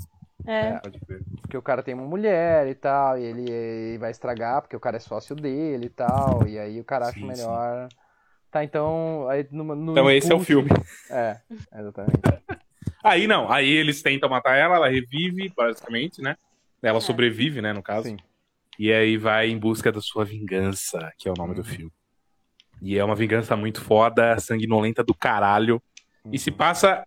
É. Crer. Porque o cara tem uma mulher e tal, e ele, ele vai estragar, porque o cara é sócio dele e tal, e aí o cara acha Sim, melhor. Tá, então. Aí, no, no Então esse é o impulso- filme. É, exatamente. *laughs* Aí não, aí eles tentam matar ela, ela revive, basicamente, né? Ela É. sobrevive, né, no caso. Sim. E aí vai em busca da sua vingança, que é o nome do filme. E é uma vingança muito foda, sanguinolenta do caralho. E se passa n- eh,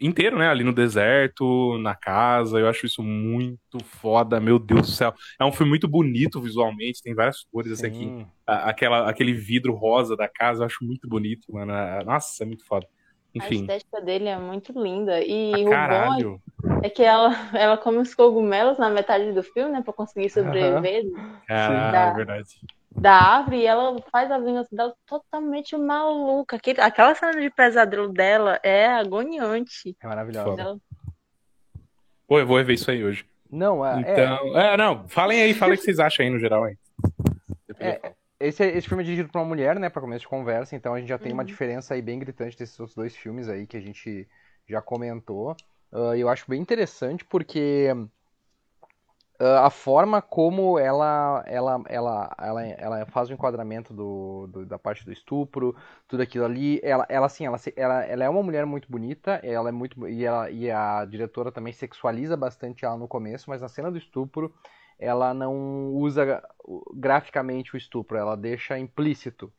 inteiro, né? Ali no deserto, na casa. Eu acho isso muito foda, meu Deus do céu. É um filme muito bonito visualmente, tem várias cores. Aqui, Sim. a- aquela, aquele vidro rosa da casa, eu acho muito bonito, mano. Ah, Nossa, é muito foda. Enfim. A estética dele é muito linda. E Ah, o caralho. bom é que ela, ela come os cogumelos na metade do filme, né? Pra conseguir sobreviver Caralho, da- é verdade. Da árvore. E ela faz a vingança dela totalmente maluca. Aquele- Aquela cena de pesadelo dela é agoniante. É maravilhosa. Ela- Pô, eu vou rever isso aí hoje. Não, é, é, Então, é, não, falem aí, falem o que vocês acham aí no geral, hein? É, esse, esse filme é dirigido por uma mulher, né, para começo de conversa, então a gente já tem uma Uhum. diferença aí bem gritante desses outros dois filmes aí que a gente já comentou. E eu acho bem interessante porque a forma como ela, ela, ela, ela, ela faz o enquadramento do, do- da parte do estupro, tudo aquilo ali, ela, ela assim, ela, ela, ela é uma mulher muito bonita, ela é muito e, ela, e a diretora também sexualiza bastante ela no começo, mas na cena do estupro ela não usa graficamente o estupro, ela deixa implícito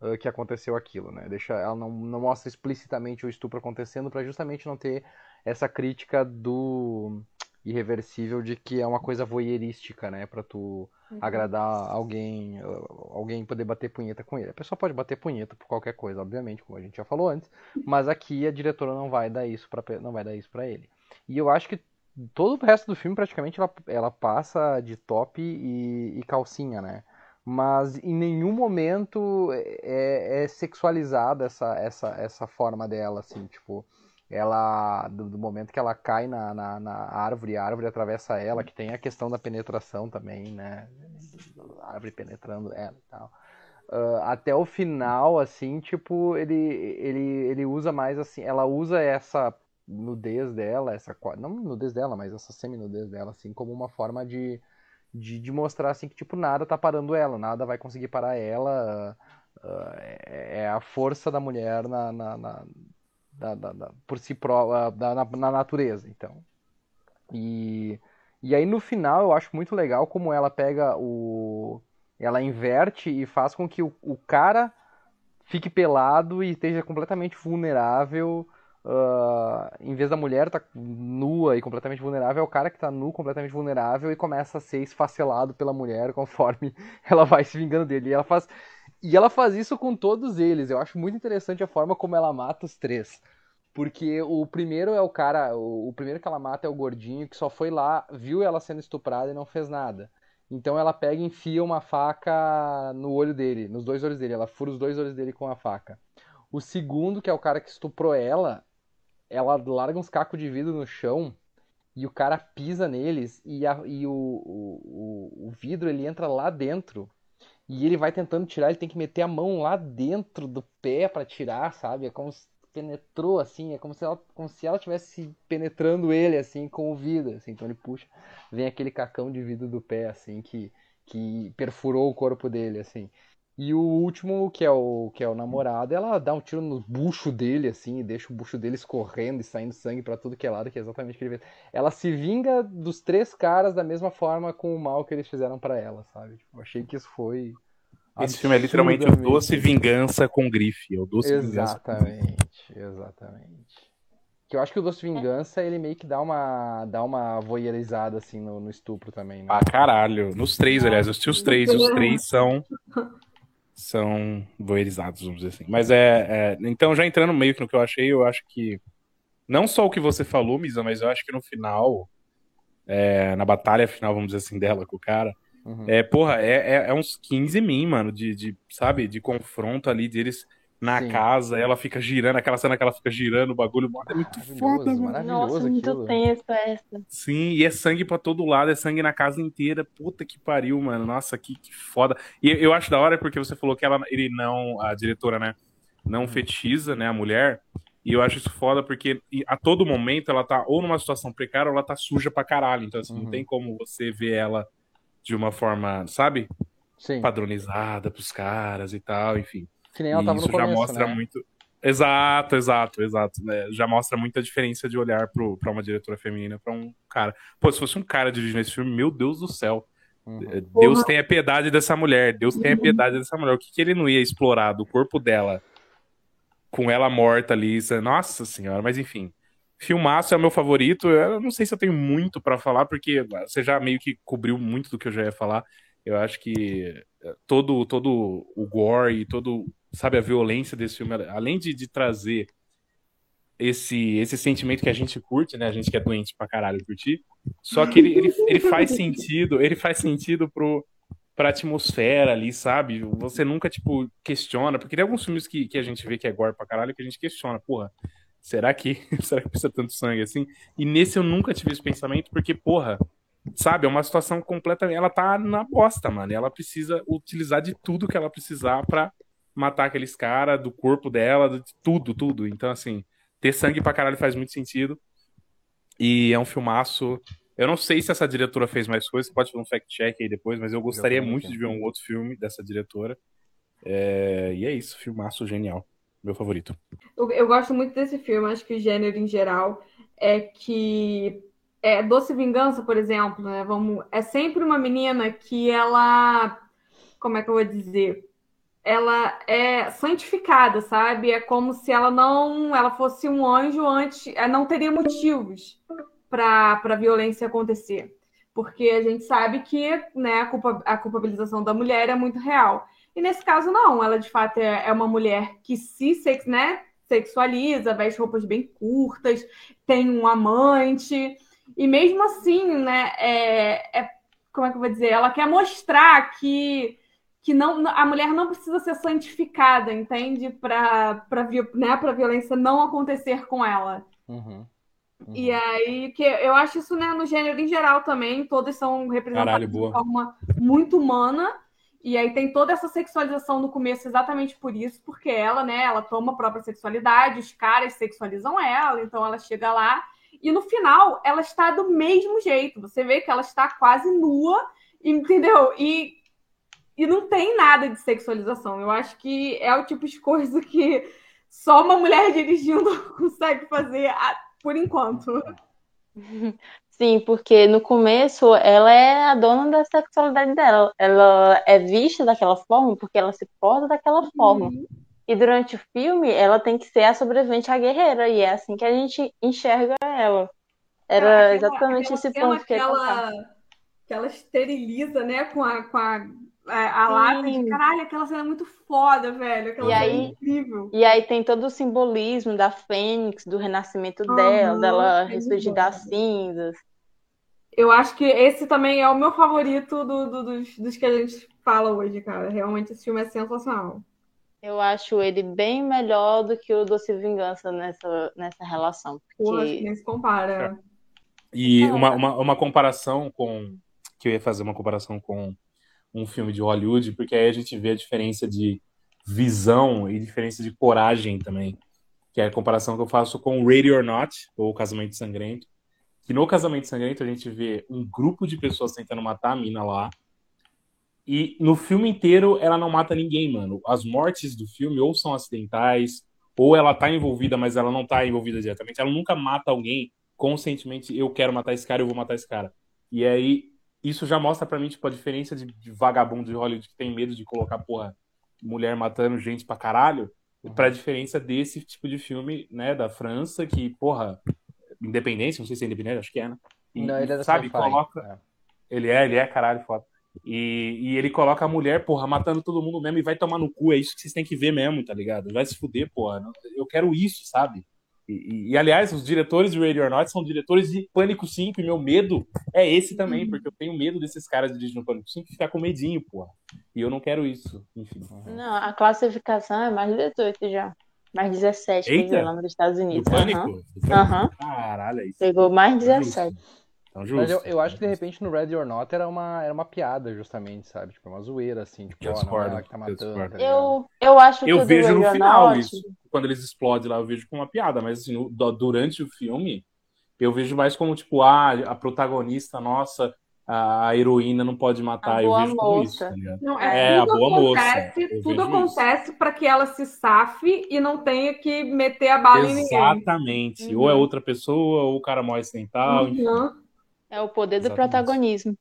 uh, que aconteceu aquilo, né? Deixa, ela não, não mostra explicitamente o estupro acontecendo para justamente não ter essa crítica do irreversível de que é uma coisa voyeurística, né? Pra tu agradar alguém, alguém poder bater punheta com ele. A pessoa pode bater punheta por qualquer coisa, obviamente, como a gente já falou antes, mas aqui a diretora não vai dar isso para não vai dar isso para ele. E eu acho que todo o resto do filme praticamente ela, ela passa de top e, e calcinha, né? Mas em nenhum momento é, é sexualizada essa, essa, essa forma dela, assim, tipo, ela, do, do momento que ela cai na, na, na árvore, a árvore atravessa ela, que tem a questão da penetração também, né? A árvore penetrando ela e tal. Uh, até o final, assim, tipo, ele, ele, ele usa mais assim, ela usa essa nudez dela, essa não nudez dela, mas essa semi-nudez dela, assim, como uma forma de, de, de, mostrar assim que tipo nada tá parando ela, nada vai conseguir parar ela, uh, é, é, a força da mulher na, na, na da, da, da, por si pró, da, na, na, natureza, então. E, e aí no final eu acho muito legal como ela pega o ela inverte e faz com que o, o cara fique pelado e esteja completamente vulnerável Uh, em vez da mulher tá nua e completamente vulnerável, é o cara que está nu, completamente vulnerável e começa a ser esfacelado pela mulher conforme *laughs* ela vai se vingando dele. E ela faz, e ela faz isso com todos eles. Eu acho muito interessante a forma como ela mata os três. Porque o primeiro é o cara, o, primeiro que ela mata é o gordinho que só foi lá, viu ela sendo estuprada e não fez nada. Então ela pega e enfia uma faca no olho dele, nos dois olhos dele. Ela fura os dois olhos dele com a faca. O segundo, que é o cara que estuprou ela, ela larga uns cacos de vidro no chão e o cara pisa neles e, a, e o, o, o, vidro ele entra lá dentro e ele vai tentando tirar, ele tem que meter a mão lá dentro do pé para tirar, sabe? É como se penetrou assim, é como se ela como se ela tivesse penetrando ele assim com o vidro, assim. Então ele puxa, vem aquele cacão de vidro do pé assim que que perfurou o corpo dele assim. E o último, que é o que é o namorado, ela dá um tiro no bucho dele, assim, e deixa o bucho dele escorrendo e saindo sangue para tudo que é lado, que é exatamente o que ele fez. Ela se vinga dos três caras da mesma forma com o mal que eles fizeram para ela, sabe? Tipo, achei que isso foi. Esse filme é literalmente o doce vingança com grife. É o doce exatamente, vingança. exatamente. Que eu acho que o doce vingança, ele meio que dá uma, dá uma voyeurizada, assim, no, no estupro também, né? Ah, caralho. Nos três, aliás, eu assisti os três. Os três são *laughs* são voyeurizados, vamos dizer assim. Mas é, é, Então, já entrando meio que no que eu achei, eu acho que. Não só o que você falou, Misa, mas eu acho que no final. É, na batalha final, vamos dizer assim, dela com o cara. Uhum. É, porra, é, é, é, uns 15 mim, mano, de, de, sabe, de confronto ali deles na Sim. casa, ela fica girando, aquela cena que ela fica girando o bagulho, é muito foda, mano. Nossa, muito tenso essa. Sim, e é sangue pra todo lado, é sangue na casa inteira, puta que pariu, mano, nossa, que, que foda. E eu acho da hora porque você falou que ela, ele não, a diretora, né, não fetichiza, né, a mulher, e eu acho isso foda porque a todo momento ela tá ou numa situação precária ou ela tá suja pra caralho, então assim, uhum. não tem como você ver ela de uma forma, sabe? Sim. Padronizada pros caras e tal, enfim. Que nem ela tava isso no começo, já mostra né? muito. Exato, exato, exato. né? Já mostra muita diferença de olhar pro, pra uma diretora feminina pra um cara. Pô, se fosse um cara dirigindo esse filme, meu Deus do céu. Uhum. Deus tenha piedade dessa mulher. Deus tenha piedade dessa mulher. O que, que ele não ia explorar do corpo dela com ela morta ali? Nossa senhora, mas enfim. Filmaço é o meu favorito. Eu não sei se eu tenho muito para falar, porque você já meio que cobriu muito do que eu já ia falar. Eu acho que todo, todo o gore e todo, sabe, a violência desse filme, além de, de trazer esse, esse sentimento que a gente curte, né? A gente que é doente pra caralho curtir. Só que ele, ele, ele faz sentido, ele faz sentido pro, pra atmosfera ali, sabe? Você nunca, tipo, questiona, porque tem alguns filmes que, que a gente vê que é gore pra caralho que a gente questiona, porra, será que, *laughs* será que precisa tanto sangue assim? E nesse eu nunca tive esse pensamento, porque, porra, sabe, é uma situação completamente. Ela tá na bosta, mano. Ela precisa utilizar de tudo que ela precisar pra matar aqueles caras, do corpo dela, de tudo, tudo. Então, assim, ter sangue pra caralho faz muito sentido. E é um filmaço. Eu não sei se essa diretora fez mais coisas, você pode fazer um fact-check aí depois, mas eu gostaria muito de ver um outro filme dessa diretora. É... E é isso, filmaço genial. Meu favorito. Eu, eu gosto muito desse filme, acho que o gênero em geral é que é, Doce Vingança, por exemplo, né? Vamos, é sempre uma menina que ela, como é que eu vou dizer? Ela é santificada, sabe? É como se ela não, ela fosse um anjo antes, é, não teria motivos para a violência acontecer, porque a gente sabe que, né, a, culpa, a culpabilização da mulher é muito real. E nesse caso não, ela de fato é, é uma mulher que se, sex, né, sexualiza, veste roupas bem curtas, tem um amante e mesmo assim, né, é, é, como é que eu vou dizer? Ela quer mostrar que, que não, a mulher não precisa ser santificada, entende? Para né, a violência não acontecer com ela. Uhum. Uhum. E aí, que eu acho isso né, no gênero em geral também, todos são representados de forma muito humana. E aí tem toda essa sexualização no começo exatamente por isso, porque ela, né, ela toma a própria sexualidade, os caras sexualizam ela, então ela chega lá e no final, ela está do mesmo jeito. Você vê que ela está quase nua, entendeu? E, e não tem nada de sexualização. Eu acho que é o tipo de coisa que só uma mulher dirigindo *laughs* consegue fazer por enquanto. Sim, porque no começo ela é a dona da sexualidade dela. Ela é vista daquela forma porque ela se porta daquela forma. Uhum. E durante o filme, ela tem que ser a sobrevivente, a guerreira, e é assim que a gente enxerga ela. Era exatamente esse ponto que, ela, que ela esteriliza, né, com a, com a, a, a lata de caralho, aquela cena é muito foda, velho. Aquela e cena aí, é incrível. E aí tem todo o simbolismo da Fênix, do renascimento uhum, dela, dela ressurgir das cinzas. Eu acho que esse também é o meu favorito do, do, dos, dos que a gente fala hoje, cara. Realmente esse filme é sensacional. Eu acho ele bem melhor do que o Doce Vingança nessa, nessa relação. Porque... Pô, acho que nem se compara. É. E uma, uma, uma comparação com. Que eu ia fazer uma comparação com um filme de Hollywood, porque aí a gente vê a diferença de visão e diferença de coragem também. Que é a comparação que eu faço com Ready or Not, ou Casamento Sangrento. Que no Casamento Sangrento a gente vê um grupo de pessoas tentando matar a mina lá, e no filme inteiro ela não mata ninguém, mano. As mortes do filme ou são acidentais, ou ela tá envolvida, mas ela não tá envolvida diretamente. Ela nunca mata alguém conscientemente, eu quero matar esse cara, eu vou matar esse cara. E aí, isso já mostra para mim, tipo, a diferença de, de, vagabundo de Hollywood que tem medo de colocar, porra, mulher matando gente pra caralho, pra diferença desse tipo de filme, né, da França, que, porra, independência, não sei se é independente, acho que é, né? E, não, ele é da sabe, coloca... É. Ele é, ele é, caralho, foda. E, e, ele coloca a mulher, porra, matando todo mundo mesmo e vai tomar no cu. É isso que vocês têm que ver mesmo, tá ligado? Vai se fuder, porra. Eu quero isso, sabe? E, e, e aliás, os diretores de Radio or Not são diretores de Pânico 5 e meu medo é esse também, uhum. porque eu tenho medo desses caras dirigindo Pânico 5 ficar com medinho, porra. E eu não quero isso, enfim. Não, a classificação é mais 18 já. Mais 17, Eita, lá nos Estados Unidos. Do Pânico? Uhum. Do pânico? Uhum. Caralho, é isso. Pegou mais 17. Então, justo, Mas eu, eu acho que de repente no Ready or Not era uma, era uma piada, justamente, sabe? Tipo, uma zoeira, assim, tipo, eu discordo, não, que tá matando. Eu, tá eu, eu acho que Eu vejo no final Not... isso. Quando eles explodem lá, eu vejo como uma piada, mas assim, no, durante o filme, eu vejo mais como, tipo, ah, a protagonista, nossa, a heroína não pode matar. eu vejo como isso. Tá não, é, é a boa acontece, moça. Tudo acontece para que ela se safe e não tenha que meter a bala Exatamente. em ninguém. Exatamente. Uhum. Ou é outra pessoa, ou o cara morre sem tal. Uhum. É o poder do Exatamente. protagonismo.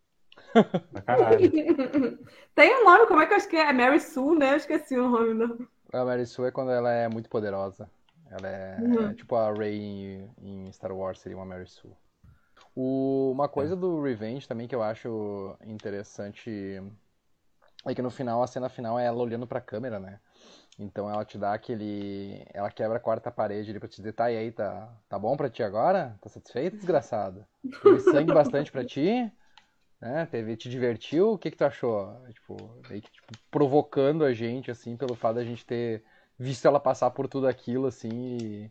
*laughs* Tem um nome, como é que eu esqueci? É Mary Sue, né? Eu esqueci o nome. Não. A Mary Sue é quando ela é muito poderosa. Ela é, uhum. é tipo a Rey em, em, Star Wars, seria uma Mary Sue. O, uma coisa é. do Revenge também que eu acho interessante É que no final, a cena final é ela olhando pra câmera, né? Então ela te dá aquele. Ela quebra a quarta parede ali pra te dizer, tá, e aí, tá, tá bom pra ti agora? Tá satisfeito, desgraçado? Teve sangue bastante pra ti? Né? Teve, te divertiu? O que, que tu achou? Tipo, meio que tipo, provocando a gente, assim, pelo fato da gente ter visto ela passar por tudo aquilo, assim,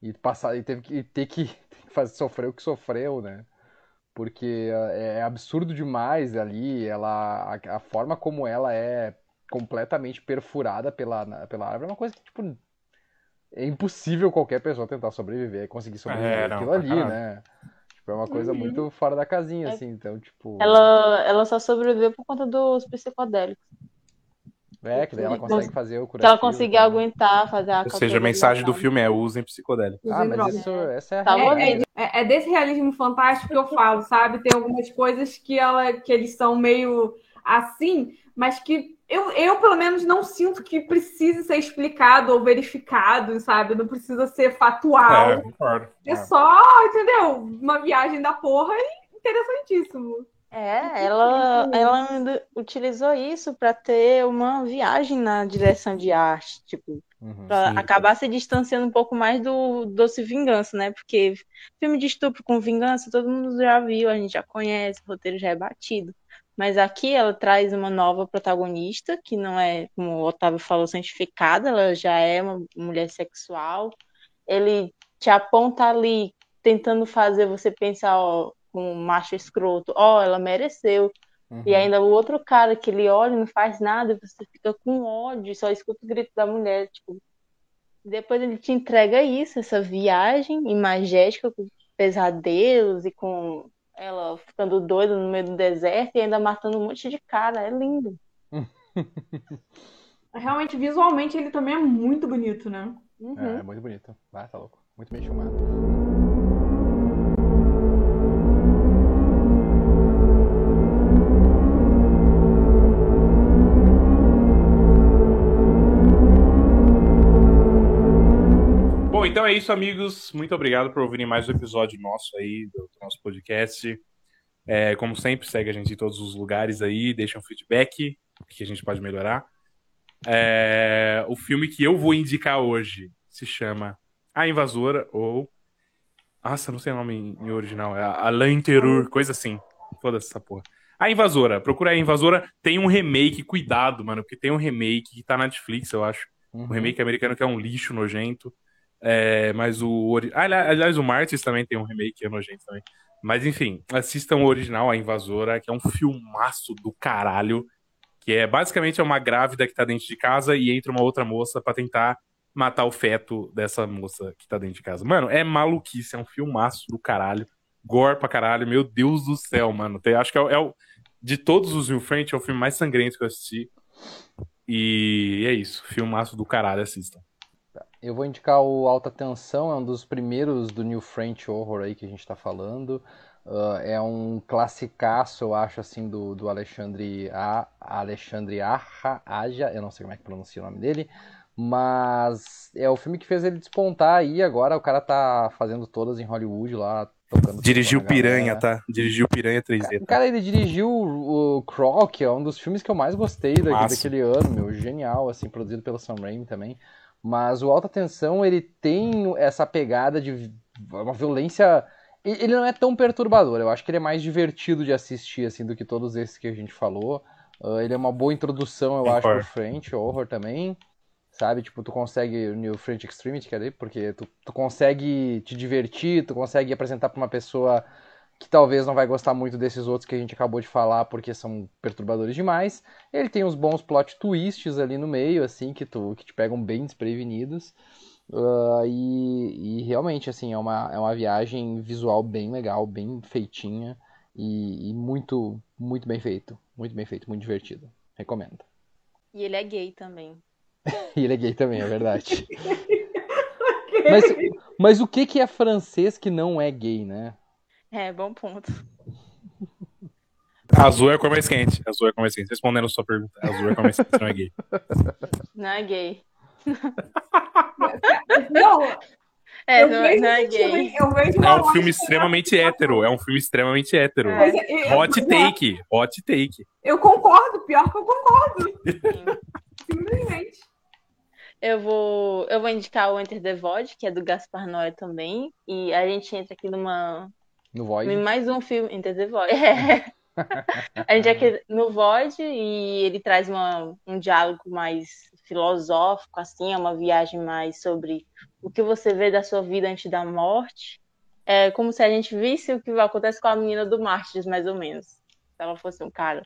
e, e passar, e teve que, e ter que, *laughs* ter que fazer, sofrer o que sofreu, né? Porque é, é absurdo demais ali, ela, a, a forma como ela é completamente perfurada pela, pela árvore é uma coisa que, tipo, é impossível qualquer pessoa tentar sobreviver, conseguir sobreviver é, não, aquilo ali, caramba. né? Tipo, é uma coisa uhum. muito fora da casinha, é. assim, então, tipo... Ela, ela só sobreviveu por conta dos psicodélicos. É, que daí ela consegue fazer o curativo. Que ela conseguir tá? aguentar, fazer a Ou seja, a mensagem do filme é usem psicodélicos. Ah, mas isso, essa é a tá é, é, é, desse realismo fantástico que eu falo, sabe? Tem algumas coisas que, ela, que eles são meio assim, mas que eu, eu, pelo menos, não sinto que precise ser explicado ou verificado, sabe? Não precisa ser fatual. É, concordo. É só, entendeu? Uma viagem da porra e interessantíssimo. É, ela, ela utilizou isso para ter uma viagem na direção de arte, tipo, uhum, para acabar se distanciando um pouco mais do Doce Vingança, né? Porque filme de estupro com vingança todo mundo já viu, a gente já conhece, o roteiro já é batido. Mas aqui ela traz uma nova protagonista, que não é, como o Otávio falou, santificada, ela já é uma mulher sexual. Ele te aponta ali, tentando fazer você pensar, ó, um macho escroto, ó, ela mereceu. Uhum. E ainda o outro cara que ele olha e não faz nada, você fica com ódio, só escuta o grito da mulher, tipo. Depois ele te entrega isso, essa viagem imagética com pesadelos e com ela ficando doida no meio do deserto e ainda matando um monte de cara. É lindo. *laughs* Realmente, visualmente, ele também é muito bonito, né? Uhum. É, é, muito bonito. Ah, tá louco. Muito bem filmado. Então é isso, amigos. Muito obrigado por ouvirem mais um episódio nosso aí, do, nosso podcast. É, como sempre, segue a gente em todos os lugares aí, deixa um feedback, o que a gente pode melhorar. É, o filme que eu vou indicar hoje se chama A Invasora, ou. Nossa, não sei o nome em, original. É Alain Terror, coisa assim. Foda-se essa porra. A Invasora. Procura A Invasora. Tem um remake, cuidado, mano, porque tem um remake que tá na Netflix, eu acho. Uhum. Um remake americano que é um lixo nojento. É, mas o. Ah, aliás, o Martins também tem um remake que é nojento também. Mas enfim, assistam o original, A Invasora, que é um filmaço do caralho. Que é basicamente é uma grávida que tá dentro de casa e entra uma outra moça para tentar matar o feto dessa moça que tá dentro de casa. Mano, é maluquice, é um filmaço do caralho. Gore pra caralho, meu Deus do céu, mano. Tem, acho que é, é o. De todos os Will French, é o filme mais sangrento que eu assisti. E é isso, filmaço do caralho, assistam. Eu vou indicar o Alta Tensão, é um dos primeiros do New French Horror aí que a gente está falando. Uh, é um classicaço, eu acho, assim, do, do Alexandre, a, Alexandre Aja, Aja, eu não sei como é que pronuncia o nome dele, mas é o filme que fez ele despontar aí, agora o cara tá fazendo todas em Hollywood lá, tocando... Dirigiu Piranha, tá? Dirigiu Piranha 3D. Tá? Cara, ele dirigiu o, o Croc, é um dos filmes que eu mais gostei daqui, daquele ano, meu, genial, assim, produzido pelo Sam Raimi também. Mas o Alta Tensão, ele tem essa pegada de uma violência... Ele não é tão perturbador, eu acho que ele é mais divertido de assistir, assim, do que todos esses que a gente falou. Uh, ele é uma boa introdução, eu acho, pro French Horror também. Sabe, tipo, tu consegue o New French Extremity, quer dizer, porque tu, tu consegue te divertir, tu consegue apresentar pra uma pessoa que talvez não vai gostar muito desses outros que a gente acabou de falar porque são perturbadores demais. Ele tem uns bons plot twists ali no meio, assim, que, tu, que te pegam bem desprevenidos. Uh, e, e, realmente, assim, é uma, é uma viagem visual bem legal, bem feitinha e, e muito, muito bem feito. Muito bem feito, muito divertido. Recomendo. E ele é gay também. *laughs* e ele é gay também, é verdade. *laughs* mas, mas o que, que é francês que não é gay, né? É, bom ponto. Azul é a cor mais quente. Azul é a cor mais quente. Respondendo a sua pergunta, azul é a cor mais quente, não é gay. *laughs* Não é gay. *laughs* não, É, não, não é gay. Eu vejo É um filme extremamente hétero. É um filme extremamente hétero. É- Hot é- take. Hot take. Eu concordo, pior que eu concordo. *laughs* Simplesmente. Eu vou, eu vou indicar o Enter the Void, que é do Gaspar Noé também. E a gente entra aqui numa, No Void. em mais um filme, Enter the Void. É. A gente aqui no Void e ele traz uma, um diálogo mais filosófico, assim, é uma viagem mais sobre o que você vê da sua vida antes da morte. É como se a gente visse o que acontece com a menina do Mártires, mais ou menos. Se ela fosse um cara.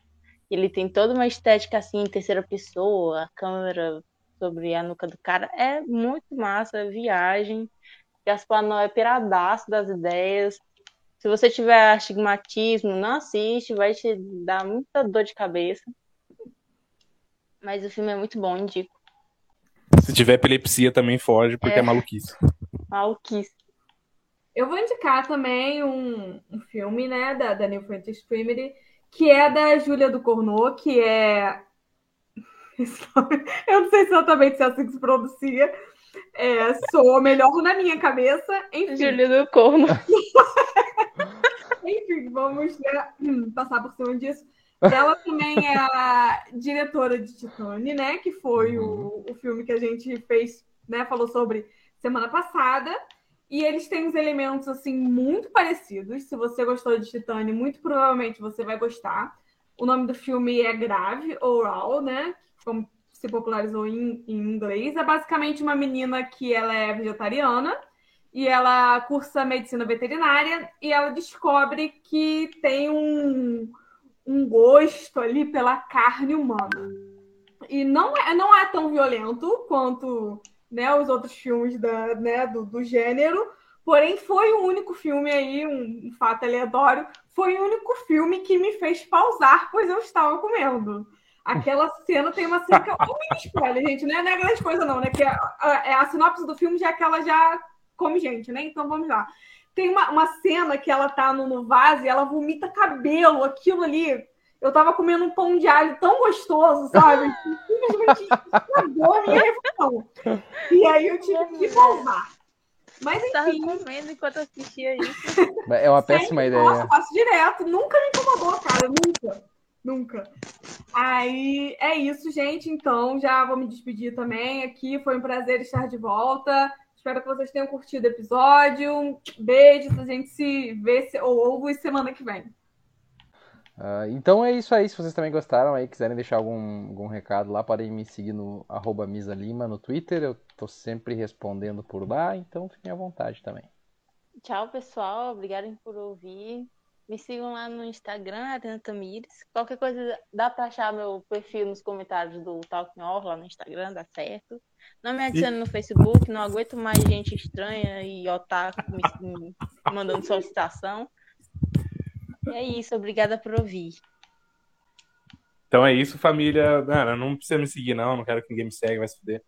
Ele tem toda uma estética assim, em terceira pessoa, a câmera sobre a nuca do cara. É muito massa, é viagem. Gaspar Noé é piradaço das ideias. Se você tiver astigmatismo, não assiste, vai te dar muita dor de cabeça. Mas o filme é muito bom, indico. Se tiver epilepsia também foge, porque é, É. maluquice. Maluquice. Eu vou indicar também um, um filme, né, da, da New French Extremity, que é da Júlia do Cornô, que é. *laughs* Eu não sei exatamente se é assim que se pronuncia. É, soa melhor na minha cabeça. Enfim, Júlia do Corno. *laughs* enfim vamos né, hum, passar por cima disso. Ela também é a diretora de Titane, né? Que foi o, o filme que a gente fez, né? Falou sobre semana passada. E eles têm uns elementos assim muito parecidos. Se você gostou de Titane, muito provavelmente você vai gostar. O nome do filme é Grave, Oral, né? Como se popularizou em, em inglês. É basicamente uma menina que ela é vegetariana e ela cursa medicina veterinária e ela descobre que tem um, um gosto ali pela carne humana. E não é, não é tão violento quanto né, os outros filmes da, né, do, do gênero, porém foi o único filme aí, um, um fato aleatório, foi o único filme que me fez pausar, pois eu estava comendo. Aquela cena tem uma cena que é um mini spoiler, gente, né? não é grande coisa não, né? Que a, a, a sinopse do filme já é que ela já come gente, né? Então vamos lá. Tem uma, uma cena que ela tá no, no vaso e ela vomita cabelo, aquilo ali. Eu tava comendo um pão de alho tão gostoso, sabe? Simplesmente estragou a minha refeição. E aí eu tive que pausar. Mas Tava enfim, comendo enquanto assistia isso. É uma péssima sempre, ideia. Nossa, eu faço direto. Nunca me incomodou, cara. Nunca. Nunca. Aí é isso, gente. Então já vou me despedir também aqui. Foi um prazer estar de volta. Espero que vocês tenham curtido o episódio. Beijos. A gente se vê se- ou ouve semana que vem. Ah, então é isso aí. Se vocês também gostaram aí, quiserem deixar algum, algum recado lá, podem me seguir no arroba Misa Lima no Twitter. Eu tô sempre respondendo por lá, então fiquem à vontade também. Tchau, pessoal. Obrigada por ouvir. Me sigam lá no Instagram, Adriana Tamires. Qualquer coisa, dá pra achar meu perfil nos comentários do Talking Or lá no Instagram, dá certo. Não me adicione no Facebook, não aguento mais gente estranha e otaku me, me mandando solicitação. E é isso, obrigada por ouvir. Então é isso, família. Mano, não precisa me seguir, não. Não quero que ninguém me segue, vai se fuder.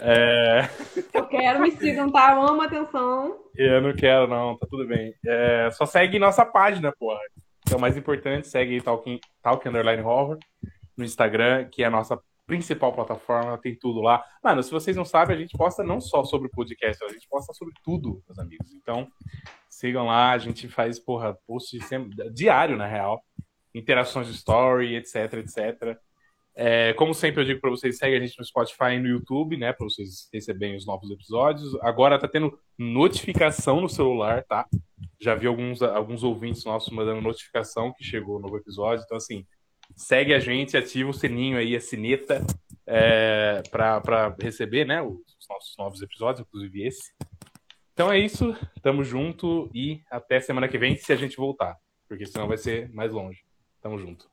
É... Eu quero, me sigam, tá? Eu amo atenção. Eu não quero, não. Tá tudo bem. É... Só segue nossa página, porra. Que é o mais importante. Segue Talking, Talking Underline Horror no Instagram, que é a nossa principal plataforma. Tem tudo lá. Mano, se vocês não sabem, a gente posta não só sobre podcast, a gente posta sobre tudo, meus amigos. Então, sigam lá. A gente faz, porra, post sempre... diário, na real. Interações de story, etc, etc. É, como sempre eu digo pra vocês, segue a gente no Spotify e no YouTube, né? Pra vocês receberem os novos episódios. Agora tá tendo notificação no celular, tá? Já vi alguns, alguns ouvintes nossos mandando notificação que chegou o novo episódio. Então, assim, segue a gente, ativa o sininho aí, a sineta, é, pra receber, né? Os nossos novos episódios, inclusive esse. Então é isso, tamo junto e até semana que vem, se a gente voltar. Porque senão vai ser mais longe. Tamo junto.